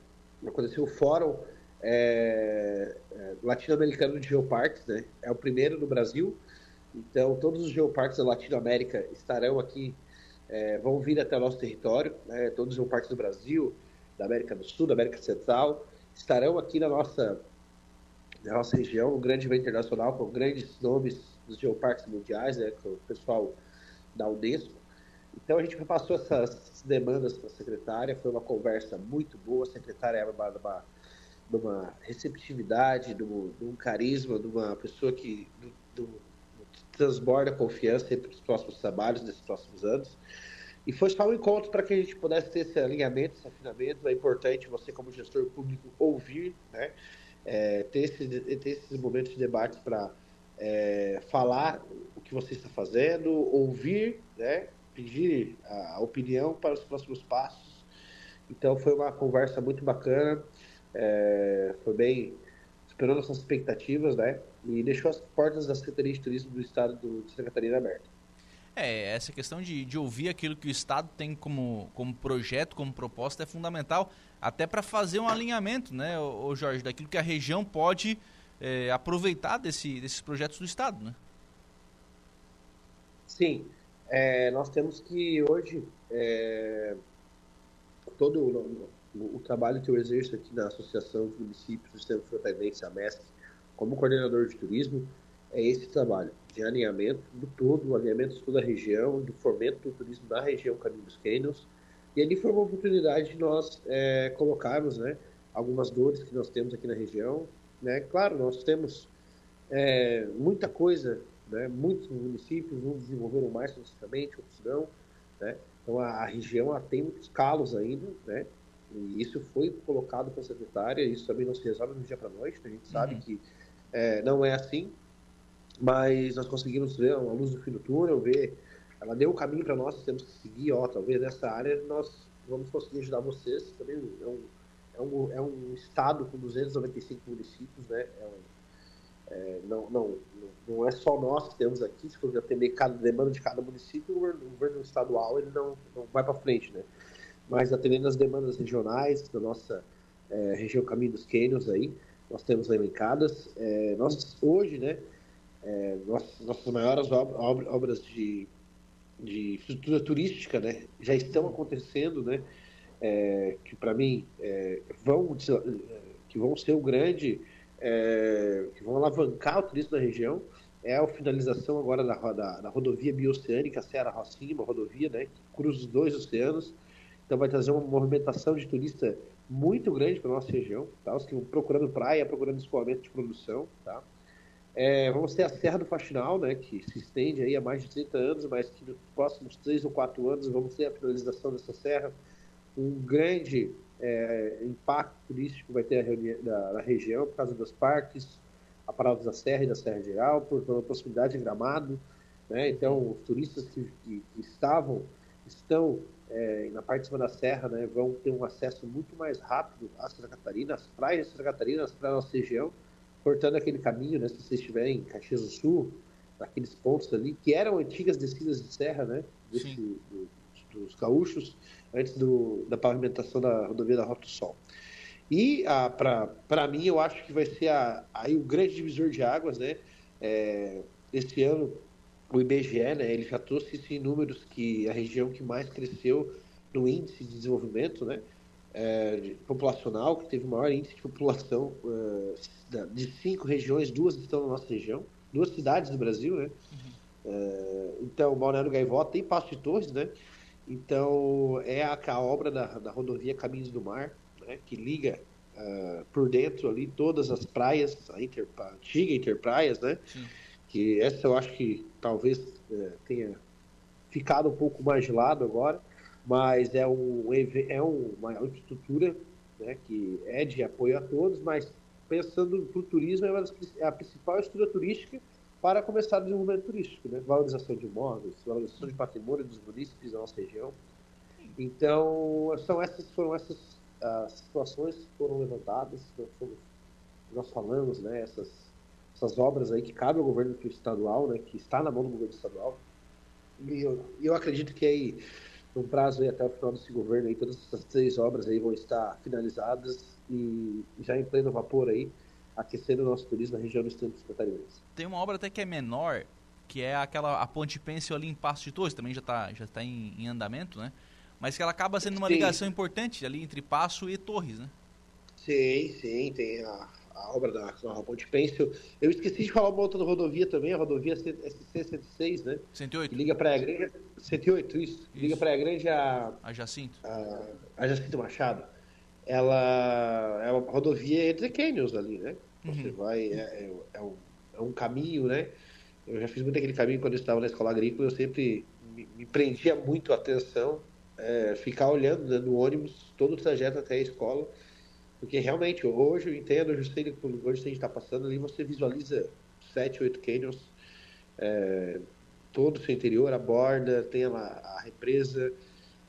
aconteceu o fórum é, é, latino-americano de geoparques, né? É o primeiro no Brasil. Então, todos os geoparques da Latinoamérica estarão aqui, é, vão vir até o nosso território, né? Todos os geoparques do Brasil, da América do Sul, da América Central, estarão aqui na nossa, na nossa região, um grande evento internacional com grandes nomes dos geoparques mundiais, né? Com o pessoal da Unesco. Então, a gente repassou essas demandas para a secretária, foi uma conversa muito boa, a secretária é uma, uma uma receptividade, de um, de um carisma, de uma pessoa que do, do, transborda confiança para os próximos trabalhos, nesses próximos anos. E foi só um encontro para que a gente pudesse ter esse alinhamento, esse afinamento. É importante você, como gestor público, ouvir, né? É, ter, esse, ter esses momentos de debate para é, falar o que você está fazendo, ouvir, né? Pedir a opinião para os próximos passos. Então foi uma conversa muito bacana. É, foi bem superou nossas expectativas, né? E deixou as portas da Secretaria de Turismo do Estado do, de Santa Catarina abertas. É, essa questão de, de ouvir aquilo que o Estado tem como, como projeto, como proposta, é fundamental, até para fazer um alinhamento, né, o Jorge, daquilo que a região pode é, aproveitar desse, desses projetos do Estado, né? Sim, é, nós temos que hoje é, todo o, o, trabalho que eu exerço aqui na Associação de Municípios do Sistema Frontainense, a MESC, como coordenador de turismo, é esse trabalho de alinhamento do todo, alinhamento de toda a região, do fomento do turismo da região Caminho dos Canyons. E ali foi uma oportunidade de nós é, colocarmos né, algumas dores que nós temos aqui na região. Né? Claro, nós temos é, muita coisa, né? muitos municípios, uns desenvolveram mais fisicamente, outros não. Né? Então a, a região tem muitos calos ainda, né? E isso foi colocado para a secretária, isso também não se resolve do dia para a noite, a gente sabe uhum. que é, não é assim, mas nós conseguimos ver uma luz no fim do túnel, ver, ela deu o um caminho para nós, temos que seguir, ó, talvez nessa área nós vamos conseguir ajudar vocês, também é um, é um, é um estado com 295 municípios, né, é um, é, não, não, não é só nós que temos aqui, se for atender cada demanda de cada município, o governo, estadual ele não, não vai para frente, né? Mas atendendo as demandas regionais da nossa é, região Caminho dos Canyons aí, nós temos elencadas. É, nós hoje, né, é, nossas, nossas maiores obras, de, de estrutura turística, né, já estão acontecendo, né, é, que para mim é, vão que vão ser o grande é, que vão alavancar o turismo da região é a finalização agora da, da, da rodovia bioceânica Serra Rocinha, uma rodovia né, que cruza os dois oceanos. Então vai trazer uma movimentação de turista muito grande para a nossa região, tá? Os que vão procurando praia, procurando escoamento de produção, tá? É, vamos ter a Serra do Faxinal, né, que se estende aí há mais de 30 anos, mas que nos próximos 3 ou 4 anos vamos ter a finalização dessa serra. Um grande é, impacto turístico vai ter na, região por causa dos parques, aparados da Serra e da Serra Geral, por, pela proximidade de Gramado. Né? Então, os turistas que, que, que estavam, estão é, na parte de cima da serra, né, vão ter um acesso muito mais rápido à Santa Catarina, às praias de Santa Catarina, às praias da nossa região, cortando aquele caminho, né, se você estiver em Caxias do Sul, naqueles pontos ali, que eram antigas descidas de serra, né, desse, do, dos gaúchos, antes do, da pavimentação da rodovia da Rota do Sol. E para mim, eu acho que vai ser a, aí o grande divisor de águas, né, é, esse ano o IBGE, né, ele já trouxe isso em números que a região que mais cresceu no índice de desenvolvimento, né, é, populacional, que teve o maior índice de população é, de cinco regiões, duas estão na nossa região, duas cidades do Brasil, né? Uhum. É, então, Balneário Gaivota tem Passo de Torres, né? Então, é a, a obra da, da, rodovia Caminhos do Mar, né? que liga uh, por dentro ali todas as praias, a, Inter, a antiga Interpraias, né? Sim. Que essa eu acho que talvez uh, tenha ficado um pouco mais de lado agora, mas é, um, é uma infraestrutura né, que é de apoio a todos, mas pensando no turismo, é, é a principal estrutura turística para começar o desenvolvimento turístico, né? valorização de imóveis, valorização de patrimônio dos municípios da nossa região. Então, são essas, foram essas as situações que foram levantadas, nós, nós falamos, né, essas, essas obras aí que cabem ao governo estadual, né, que está na mão do governo estadual, e eu, eu acredito que aí no prazo aí, até o final desse governo, aí, todas essas três obras aí vão estar finalizadas e já em pleno vapor aí, aquecendo o nosso turismo na região dos Catarinense. Tem uma obra até que é menor, que é aquela a Ponte Pêncil ali em Passo de Torres, também já está já tá em, em, andamento, né? Mas que ela acaba sendo uma sim. ligação importante ali entre Passo e Torres, né? Sim, sim, tem a, a obra da, Ponte Pêncil. Eu esqueci de falar uma outra rodovia também, a rodovia SC-106, né? 108. Que liga para a Grande... 108, isso. isso. Liga para a Grande a... A Jacinto. A, a Jacinto Machado. Ela é uma rodovia entre cânions ali, né? Você uhum. vai... É, é, é, um, é um caminho, né? Eu já fiz muito aquele caminho quando eu estava na escola agrícola, eu sempre me, me prendia muito a atenção, é, ficar olhando né, no ônibus todo o trajeto até a escola porque realmente, hoje eu entendo, eu sei que hoje a gente está passando ali, você visualiza sete, oito canyons, é, todo o seu interior, a borda, tem a, a represa,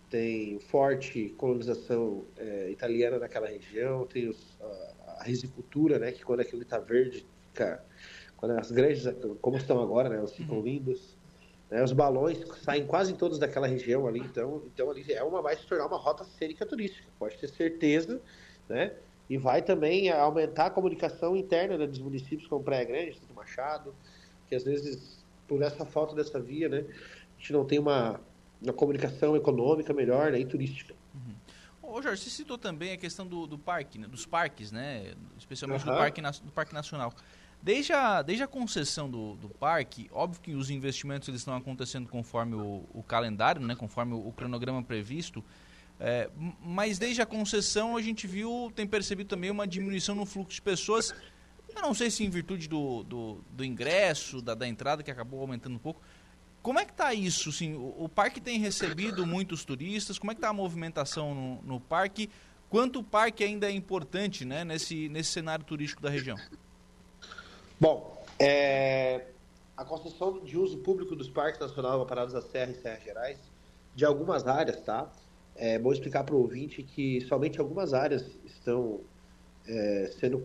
tem forte colonização é, italiana naquela região, tem os, a risicultura, né, que quando aquilo está verde, fica, quando as granjas, como estão agora, né, elas ficam uhum. lindas. Né, os balões saem quase todos daquela região ali, então, então ali é uma, vai se tornar uma rota cênica turística, pode ter certeza né? E vai também aumentar a comunicação interna né, dos municípios como Praia Grande, Santo Machado, que às vezes, por essa falta dessa via, né, a gente não tem uma, uma comunicação econômica melhor né, e turística. Ô Jorge, você citou também a questão do, do parque, né, dos parques, né, especialmente uhum. do, parque, do Parque Nacional. Desde a, desde a concessão do, do parque, óbvio que os investimentos eles estão acontecendo conforme o, o calendário, né, conforme o, o cronograma previsto, é, mas desde a concessão a gente viu, tem percebido também uma diminuição no fluxo de pessoas. Eu não sei se em virtude do, do, do ingresso, da, da, entrada, que acabou aumentando um pouco. Como é que está isso? Assim, o, o, parque tem recebido muitos turistas? Como é que está a movimentação no, no parque? Quanto o parque ainda é importante né, nesse, nesse cenário turístico da região? Bom, é, a construção de uso público dos parques nacionais Paradas da Serra e Serra Gerais, de algumas áreas, tá? É bom explicar para o ouvinte que somente algumas áreas estão é, sendo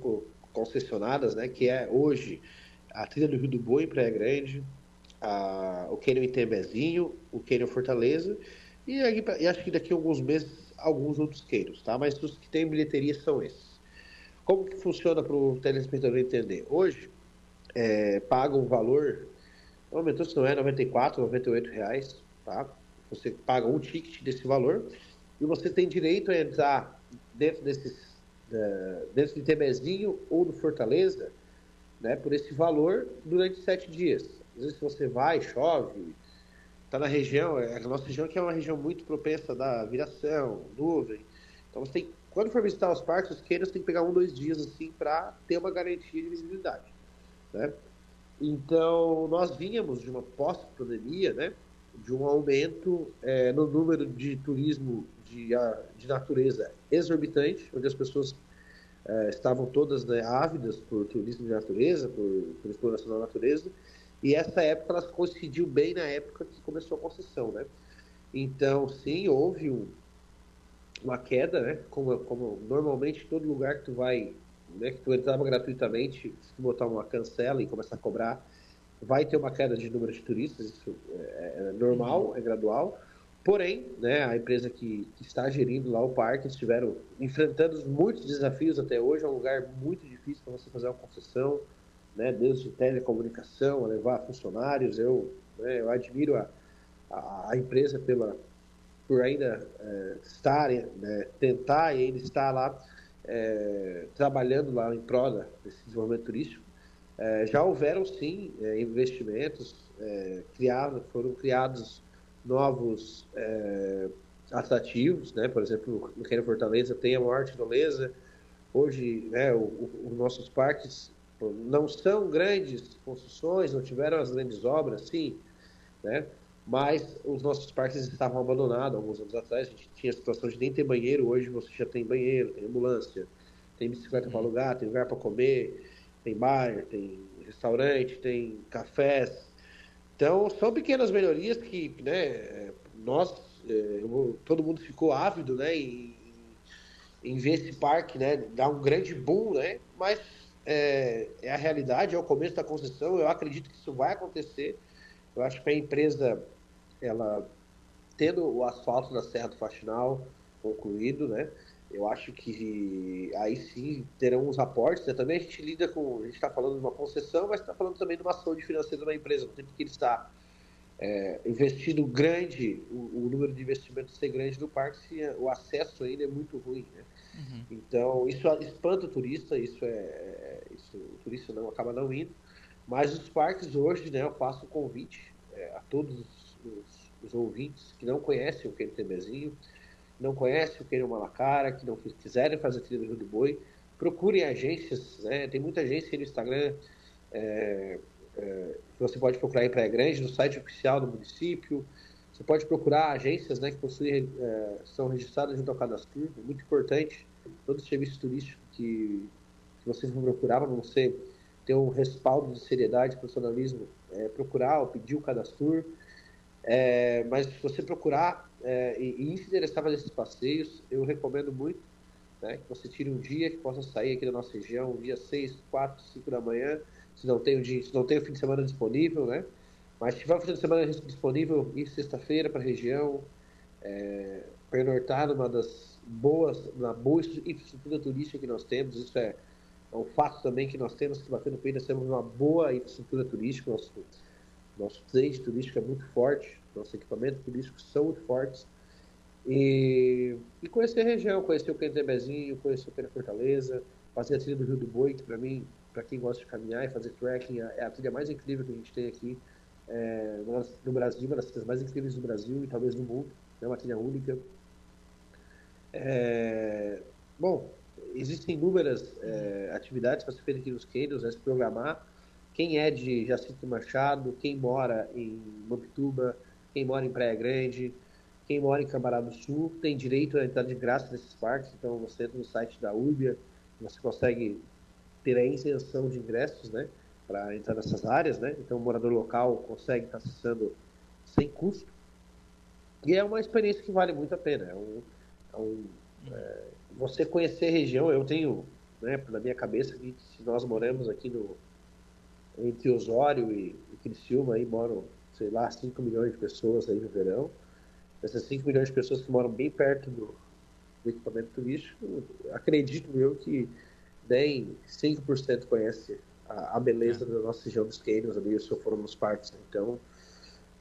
concessionadas, né, que é hoje a trilha do Rio do Boi em Praia Grande, a, o Cânion Itembezinho, o Cânion Fortaleza, e, aí, e, acho que daqui a alguns meses alguns outros queiros, tá? Mas os que têm bilheteria são esses. Como que funciona para o telespectador entender? Hoje, é, paga um valor, aumentou se não é, 94, 98 reais, tá? Você paga um ticket desse valor e você tem direito a entrar dentro desses dentro de Temezinho ou do Fortaleza, né, por esse valor durante sete dias. Às vezes, você vai, chove, está na região, é, a nossa região que é uma região muito propensa da viração, nuvem. Então, você tem, quando for visitar os parques, os queiros tem que pegar um, dois dias assim para ter uma garantia de visibilidade, né? Então, nós vínhamos de uma pós-pandemia, né? de um aumento é, no número de turismo de, de natureza exorbitante, onde as pessoas é, estavam todas né, ávidas por turismo de natureza, por, por, exploração da natureza, e essa época ela coincidiu bem na época que começou a concessão, né? Então, sim, houve um, uma queda, né? Como, como normalmente todo lugar que tu vai, né, que tu entrava gratuitamente, se tu botar uma cancela e começar a cobrar, vai ter uma queda de número de turistas, isso é, é normal, é gradual. Porém, né, a empresa que, que, está gerindo lá o parque estiveram enfrentando muitos desafios até hoje. É um lugar muito difícil para você fazer uma concessão. Né, desde telecomunicação, a levar funcionários. Eu, né, eu admiro a, a, empresa pela, por ainda é, estar, né, tentar e ainda estar lá é, trabalhando lá em prol desse desenvolvimento turístico. É, já houveram sim é, investimentos, é, criado, foram criados novos é, atrativos, né? Por exemplo, no Quênia Fortaleza tem a maior tirolesa. Hoje, né, os nossos parques não são grandes construções, não tiveram as grandes obras, sim, né? Mas os nossos parques estavam abandonados alguns anos atrás. A gente tinha a situação de nem ter banheiro. Hoje você já tem banheiro, tem ambulância, tem bicicleta para alugar, tem lugar para comer, tem bar, tem restaurante, tem cafés. Então são pequenas melhorias que, né? Nós, é, todo mundo ficou ávido, né? Em, em ver esse parque, né? Dar um grande boom, né? Mas é, é a realidade, é o começo da concessão. Eu acredito que isso vai acontecer. Eu acho que a empresa, ela tendo o asfalto da Serra do Faxinal concluído, né? Eu acho que aí sim terão os aportes. Né? Também a gente lida com. A gente está falando de uma concessão, mas está falando também de uma saúde financeira da empresa. No tempo que ele está é, investindo grande, o, o, número de investimentos ser grande no parque, se o acesso ainda é muito ruim. Né? Uhum. Então, isso espanta o turista, isso é, é, isso, o turista não acaba não indo. Mas os parques hoje, né, eu faço um convite é, a todos os, os, ouvintes que não conhecem o Quentebezinho, não conhecem o Quênia Malacara, que não quiserem fazer trilha do Rio do Boi, procurem agências, né? tem muita agência no Instagram, é, é, você pode procurar em Praia Grande, no site oficial do município, você pode procurar agências né, que possuem, é, são registradas junto ao cadastro, é muito importante. Todos os serviços turísticos que, que vocês vão procurar vão ser ter um respaldo de seriedade, profissionalismo, é, procurar ou pedir o cadastro. É, mas se você procurar é, e, e se interessar nesses passeios, eu recomendo muito né, que você tire um dia que possa sair aqui da nossa região, um dia 6, 4, 5 da manhã, se não tem o, dia, se não tem o fim de semana disponível, né? Mas tiver o fim de semana disponível, ir sexta-feira para a região, é, pernortar numa das boas, na boa infraestrutura turística que nós temos, isso é, é um fato também que nós temos que bater no peito, nós temos uma boa infraestrutura turística, nosso, nosso trade turístico é muito forte, nossos equipamentos turísticos são muito fortes, e, e conhecer a região, conhecer o Quentebezinho, conhecer o Quente Fortaleza, fazer a trilha do Rio do Boi, que para mim, para quem gosta de caminhar e fazer trekking, é a trilha mais incrível que a gente tem aqui é, no Brasil, uma das trilhas mais incríveis do Brasil e talvez do mundo, é uma trilha única. É, bom, existem inúmeras é, atividades para ser feitas aqui nos canyons, é se programar. Quem é de Jacinto Machado, quem mora em Mopituba, quem mora em Praia Grande, quem mora em Cambará do Sul, tem direito a entrar de graça nesses parques. Então, você entra no site da Urbia, você consegue ter a isenção de ingressos, né? Para entrar nessas áreas, né? Então o morador local consegue estar acessando sem custo. E é uma experiência que vale muito a pena. É um, é um é, você conhecer a região, eu tenho, né, na minha cabeça, que se nós moramos aqui no entre Osório e, e Criciúma, aí moram, sei lá, 5 milhões de pessoas aí no verão. Essas 5 milhões de pessoas que moram bem perto do, do equipamento turístico, acredito eu que nem 5% conhece a, a beleza é. da nossa região dos canyons ali, se for nos parques. Né? Então,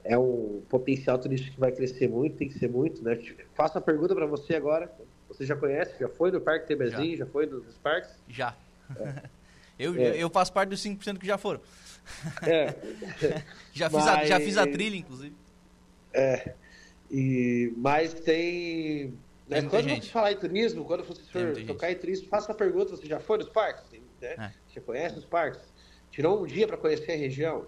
é um potencial turístico que vai crescer muito, tem que ser muito, né? Faço a pergunta para você agora. Você já conhece? Já foi no Parque Tebezinho? Já, já foi nos parques? Já. É. <laughs> eu, é. eu faço parte dos 5% que já foram. É. <laughs> já, fiz mas, a, já fiz a trilha, inclusive. É. E, mas tem. Né, quando gente. você falar em turismo, quando você for tocar em turismo, faça a pergunta: você já foi nos parques? Né? É. Você conhece os parques? Tirou um dia para conhecer a região,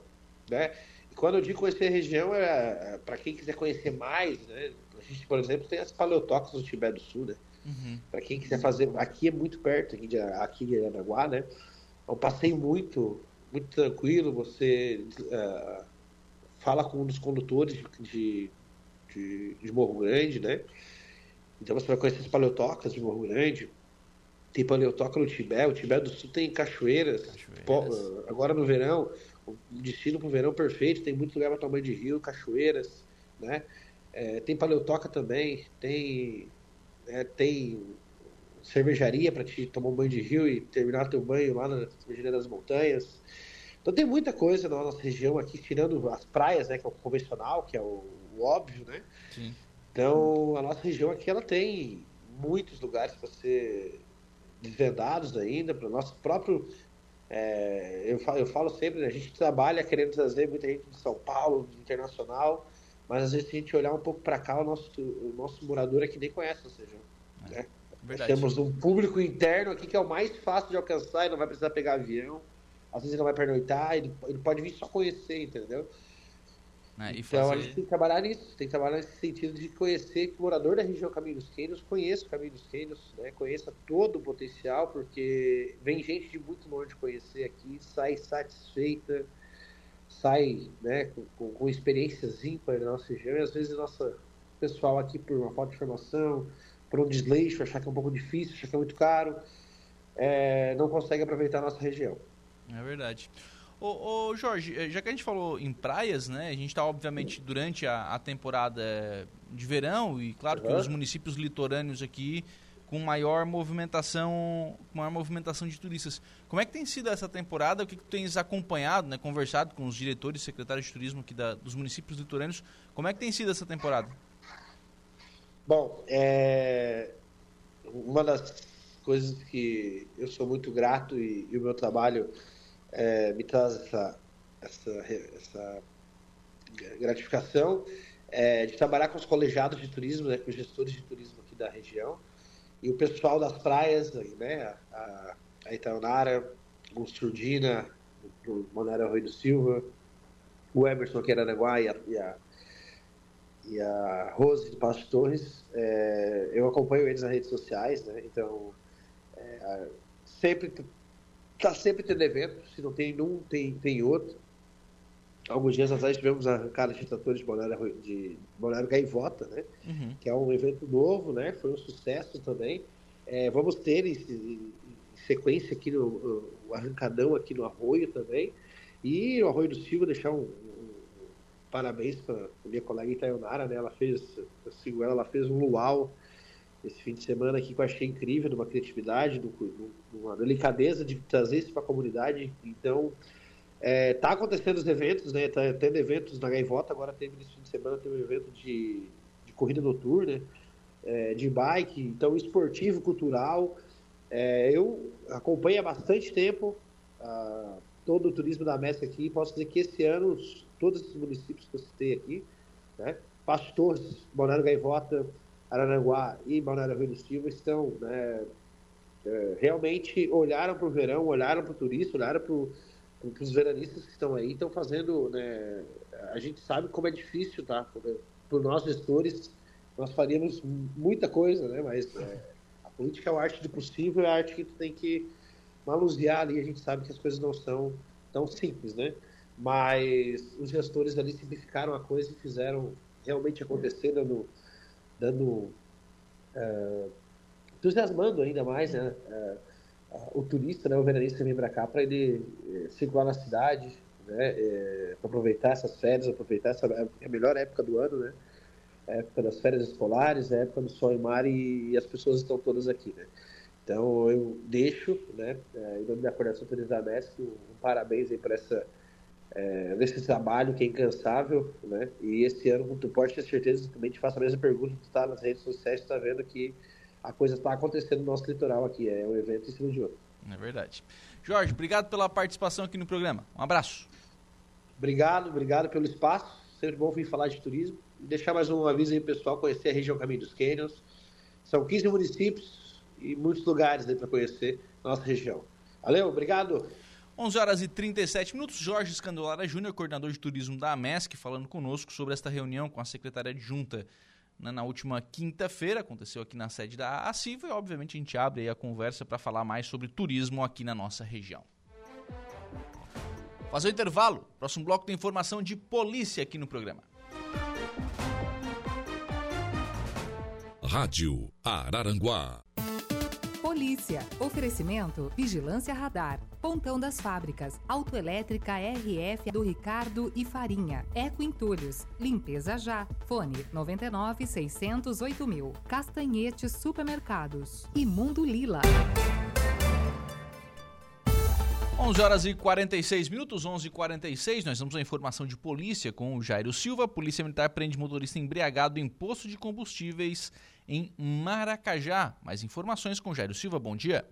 né? E quando eu digo conhecer a região, é, é para quem quiser conhecer mais, né? A gente, por exemplo, tem as paleotóxicas do Tibete do Sul, né? Uhum. Para quem quiser fazer, aqui é muito perto, aqui de, aqui de Aranaguá, né? É um passeio muito, muito tranquilo. Você uh, fala com um dos condutores de, de, de Morro Grande, né? Então você vai conhecer as paleotóxicas de Morro Grande tem paleotoca no Tibete, o Tibete do Sul tem cachoeiras. cachoeiras. agora no verão, o destino para o verão perfeito, tem muito lugar para tomar de rio, cachoeiras, né? É, tem paleotoca também, tem, é, tem cervejaria para te tomar um banho de rio e terminar teu banho lá na cervejaria das montanhas. Então tem muita coisa na nossa região aqui, tirando as praias, né, que é o convencional, que é o, o óbvio, né? Sim. Então a nossa região aqui ela tem muitos lugares para ser desvendados ainda, para o nosso próprio. É, eu, falo, eu falo sempre, né, a gente trabalha querendo trazer muita gente de São Paulo, de internacional, mas às vezes se a gente olhar um pouco para cá, o nosso, o nosso morador aqui nem conhece a nossa região. É, né? Verdade. Temos um público interno aqui que é o mais fácil de alcançar e não vai precisar pegar avião. Às vezes ele não vai pernoitar, ele, ele pode vir só conhecer, entendeu? É, e Então a fazer- gente tem que trabalhar nisso, tem que trabalhar nesse sentido de conhecer que o morador da região Caminho dos Quênios conheça o Caminho dos Quênios, né? conheça todo o potencial, porque vem gente de muito longe conhecer aqui, sai satisfeita, sai né, com, com, com experiências ímpares na nossa região, e às vezes o nosso pessoal aqui, por uma falta de informação, por um desleixo, achar que é um pouco difícil, achar que é muito caro, é, não consegue aproveitar a nossa região. É verdade. Ô, ô, Jorge, eh, já que a gente falou em praias, né? A gente está, obviamente, durante a, a temporada de verão e, claro, que Uhum. os municípios litorâneos aqui com maior movimentação, maior movimentação de turistas. Como é que tem sido essa temporada? O que, que tu tens acompanhado, né? Conversado com os diretores e secretários de turismo aqui da, dos municípios litorâneos. Como é que tem sido essa temporada? Bom, é... uma das coisas que eu sou muito grato e, e o meu trabalho é, me traz essa, essa, essa gratificação é, de trabalhar com os colegiados de turismo, né, com os gestores de turismo aqui da região e o pessoal das praias, né, a, a Itaonara, o Surdina, o Manuel Rui do Silva, o Emerson aqui em Aranaguá e a, e a e a Rose de Passo Torres. É, eu acompanho eles nas redes sociais, né? Então, é, sempre tá sempre tendo evento. Se não tem um, tem, tem outro. Alguns dias atrás tivemos a arrancada de tratores de Balneário, de Balneário Gaivota, né? Uhum. Que é um evento novo, né? Foi um sucesso também. É, vamos ter em, em sequência aqui no o arrancadão aqui no Arroio também. E o Arroio do Silva deixar um, parabéns para minha colega Itaionara, né? Ela fez, eu sigo ela, ela fez um luau esse fim de semana aqui que eu achei incrível, de uma criatividade, de uma delicadeza de trazer isso para a comunidade. Então, é, tá acontecendo os eventos, né? Tá tendo eventos na Gaivota, agora teve nesse fim de semana teve um evento de, de corrida noturna, é, de bike, então esportivo, cultural. É, eu acompanho há bastante tempo ah, todo o turismo da Mesca aqui. Posso dizer que esse ano todos esses municípios que eu citei aqui, né? Passo Torres, Balneário Gaivota, Araranguá e Balneário Rio do Silva estão, né, é, realmente olharam para o verão, olharam para o turista, olharam para os veranistas que estão aí, estão fazendo, né, a gente sabe como é difícil, tá? Por nós gestores, nós faríamos muita coisa, né? Mas é, a política é a arte do possível, é a arte que tu tem que manusear ali, a gente sabe que as coisas não são tão simples, né? mas os gestores ali simplificaram a coisa e fizeram realmente acontecer, dando, dando uh, entusiasmando ainda mais né, uh, uh, o turista, né, o veranista que vem para cá para ele circular na cidade, né, para aproveitar essas férias, aproveitar essa é a melhor época do ano, né, época das férias escolares, época do sol e mar e, e as pessoas estão todas aqui, né. Então eu deixo, né, em nome da Coordenação Turismo da MESC, um, um parabéns aí por essa é, nesse trabalho que é incansável, né? E esse ano tu pode ter certeza também te faço a mesma pergunta, tu está nas redes sociais, tu está vendo que a coisa está acontecendo no nosso litoral aqui, é um evento em cima de outro. É verdade. Jorge, obrigado pela participação aqui no programa. Um abraço. Obrigado, obrigado pelo espaço. Sempre bom vir falar de turismo. E deixar mais um aviso aí, pessoal, conhecer a região Caminho dos Canyons. São 15 municípios e muitos lugares aí para conhecer a nossa região. Valeu, obrigado. 11 horas e 37 minutos. Jorge Escandolara Júnior, coordenador de turismo da AMESC, falando conosco sobre esta reunião com a secretária adjunta né, na última quinta-feira. Aconteceu aqui na sede da ACIVA e, obviamente, a gente abre a conversa para falar mais sobre turismo aqui na nossa região. Fazer o intervalo. Próximo bloco tem informação de polícia aqui no programa. Rádio Araranguá. Polícia. Oferecimento Vigilância Radar. Pontão das Fábricas. Autoelétrica RF do Ricardo e Farinha. Eco Entulhos. Limpeza já. Fone 99 608 mil. Castanhetes Supermercados. E Mundo Lila. 11 horas e 46 minutos, 11 e 46 nós temos a informação de polícia com o Jairo Silva. Polícia Militar prende motorista embriagado em posto de combustíveis em Maracajá. Mais informações com Jairo Silva, bom dia.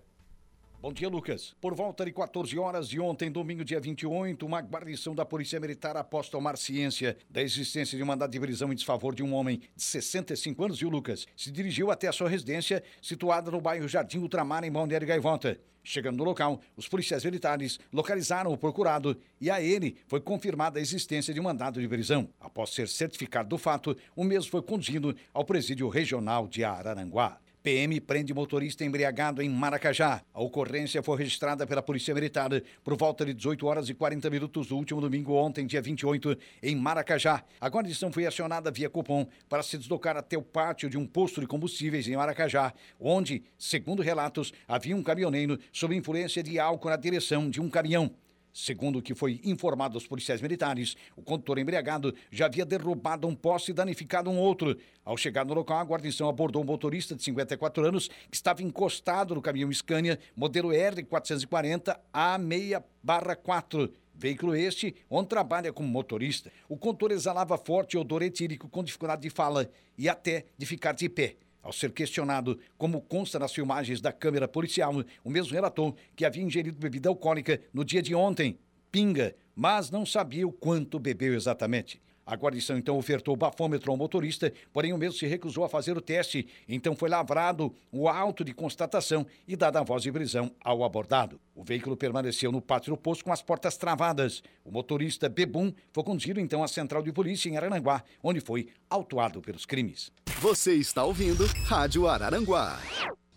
Bom dia, Lucas. Por volta de 14 horas de ontem, domingo, dia 28, uma guarnição da Polícia Militar após tomar ciência da existência de um mandado de prisão em desfavor de um homem de 65 anos, e o Lucas, se dirigiu até a sua residência, situada no bairro Jardim Ultramar, em Balneário Gaivota. Chegando no local, os policiais militares localizaram o procurado e a ele foi confirmada a existência de um mandado de prisão. Após ser certificado do fato, o mesmo foi conduzido ao presídio regional de Araranguá. PM prende motorista embriagado em Maracajá. A ocorrência foi registrada pela Polícia Militar por volta de 18 horas e 40 minutos do último domingo, ontem, dia 28, em Maracajá. A guarnição foi acionada via cupom para se deslocar até o pátio de um posto de combustíveis em Maracajá, onde, segundo relatos, havia um caminhoneiro sob influência de álcool na direção de um caminhão. Segundo o que foi informado aos policiais militares, o condutor embriagado já havia derrubado um poste e danificado um outro. Ao chegar no local, a guarnição abordou um motorista de 54 anos que estava encostado no caminhão Scania, modelo R440 A6-4. Veículo este, onde trabalha como motorista. O condutor exalava forte odor etílico com dificuldade de fala e até de ficar de pé. Ao ser questionado, como consta nas filmagens da câmera policial, o mesmo relatou que havia ingerido bebida alcoólica no dia de ontem, pinga, mas não sabia o quanto bebeu exatamente. A guarnição então ofertou o bafômetro ao motorista, porém o mesmo se recusou a fazer o teste. Então foi lavrado o auto de constatação e dada a voz de prisão ao abordado. O veículo permaneceu no pátio do posto com as portas travadas. O motorista Bebum foi conduzido então à central de polícia em Arananguá, onde foi autuado pelos crimes. Você está ouvindo Rádio Araranguá.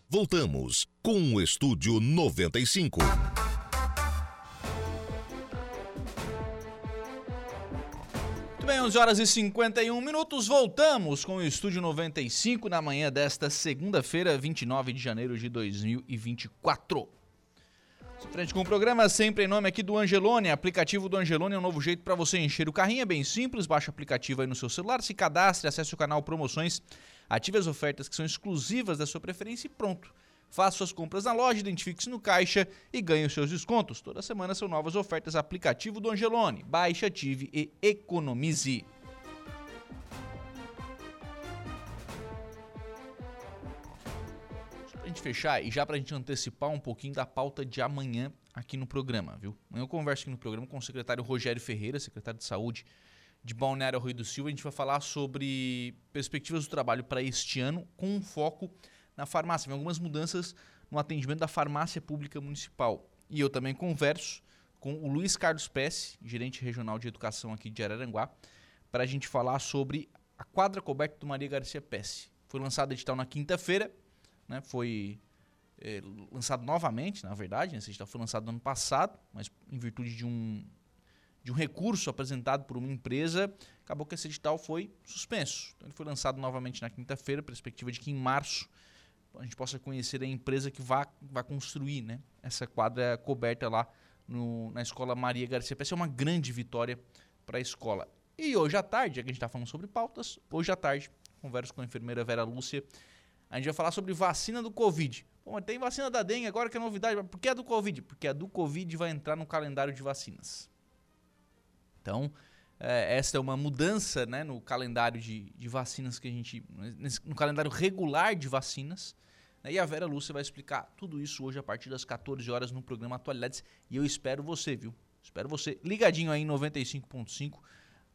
Voltamos com o Estúdio 95. Muito bem, 11 horas e 51 minutos. Voltamos com o Estúdio 95 na manhã desta segunda-feira, 29 de janeiro de 2024. Frente com o programa, sempre em nome aqui do Angelone. Aplicativo do Angelone é um novo jeito para você encher o carrinho. É bem simples, baixa o aplicativo aí no seu celular, se cadastre, acesse o canal Promoções, ative as ofertas que são exclusivas da sua preferência e pronto. Faça suas compras na loja, identifique-se no caixa e ganhe os seus descontos. Toda semana são novas ofertas. Aplicativo do Angelone. Baixe, ative e economize. Fechar e já pra gente antecipar um pouquinho da pauta de amanhã aqui no programa, viu? Amanhã eu converso aqui no programa com o secretário Rogério Ferreira, secretário de Saúde de Balneário Rio do Silva. A gente vai falar sobre perspectivas do trabalho para este ano com um foco na farmácia. Vem algumas mudanças no atendimento da farmácia pública municipal. E eu também converso com o Luiz Carlos Pesce, gerente regional de educação aqui de Araranguá, para a gente falar sobre a quadra coberta do Maria Garcia Pesce. Foi lançado edital na quinta-feira, né? foi é, lançado novamente, na verdade, né? edital foi lançado no ano passado, mas em virtude de um, de um recurso apresentado por uma empresa, acabou que esse edital foi suspenso. Então ele foi lançado novamente na quinta-feira, perspectiva de que em março a gente possa conhecer a empresa que vai, construir né, essa quadra coberta lá no, na escola Maria Garcia Pesce. É uma grande vitória para a escola. E hoje à tarde, já que a gente está falando sobre pautas, hoje à tarde, converso com a enfermeira Vera Lúcia, a gente vai falar sobre vacina do Covid. Bom, mas tem vacina da dengue agora que é novidade. Por que a do Covid? Porque a do Covid vai entrar no calendário de vacinas. Então, é, essa é uma mudança né, no calendário de, de vacinas que a gente. no calendário regular de vacinas. Né, e a Vera Lúcia vai explicar tudo isso hoje a partir das 14 horas no programa Atualidades. E eu espero você, viu? Espero você ligadinho aí em 95.5,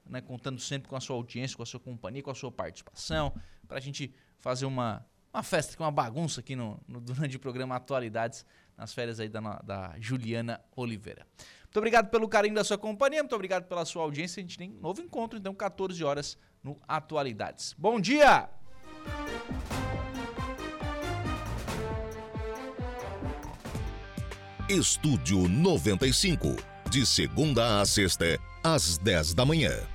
né, contando sempre com a sua audiência, com a sua companhia, com a sua participação, para a gente fazer uma, uma festa, uma bagunça aqui no, no, <laughs> durante o programa Atualidades, nas férias aí da, da Juliana Oliveira. Muito obrigado pelo carinho da sua companhia, muito obrigado pela sua audiência. A gente tem um novo encontro, então, 14 horas no Atualidades. Bom dia! Estúdio 95, de segunda a sexta, às 10 da manhã.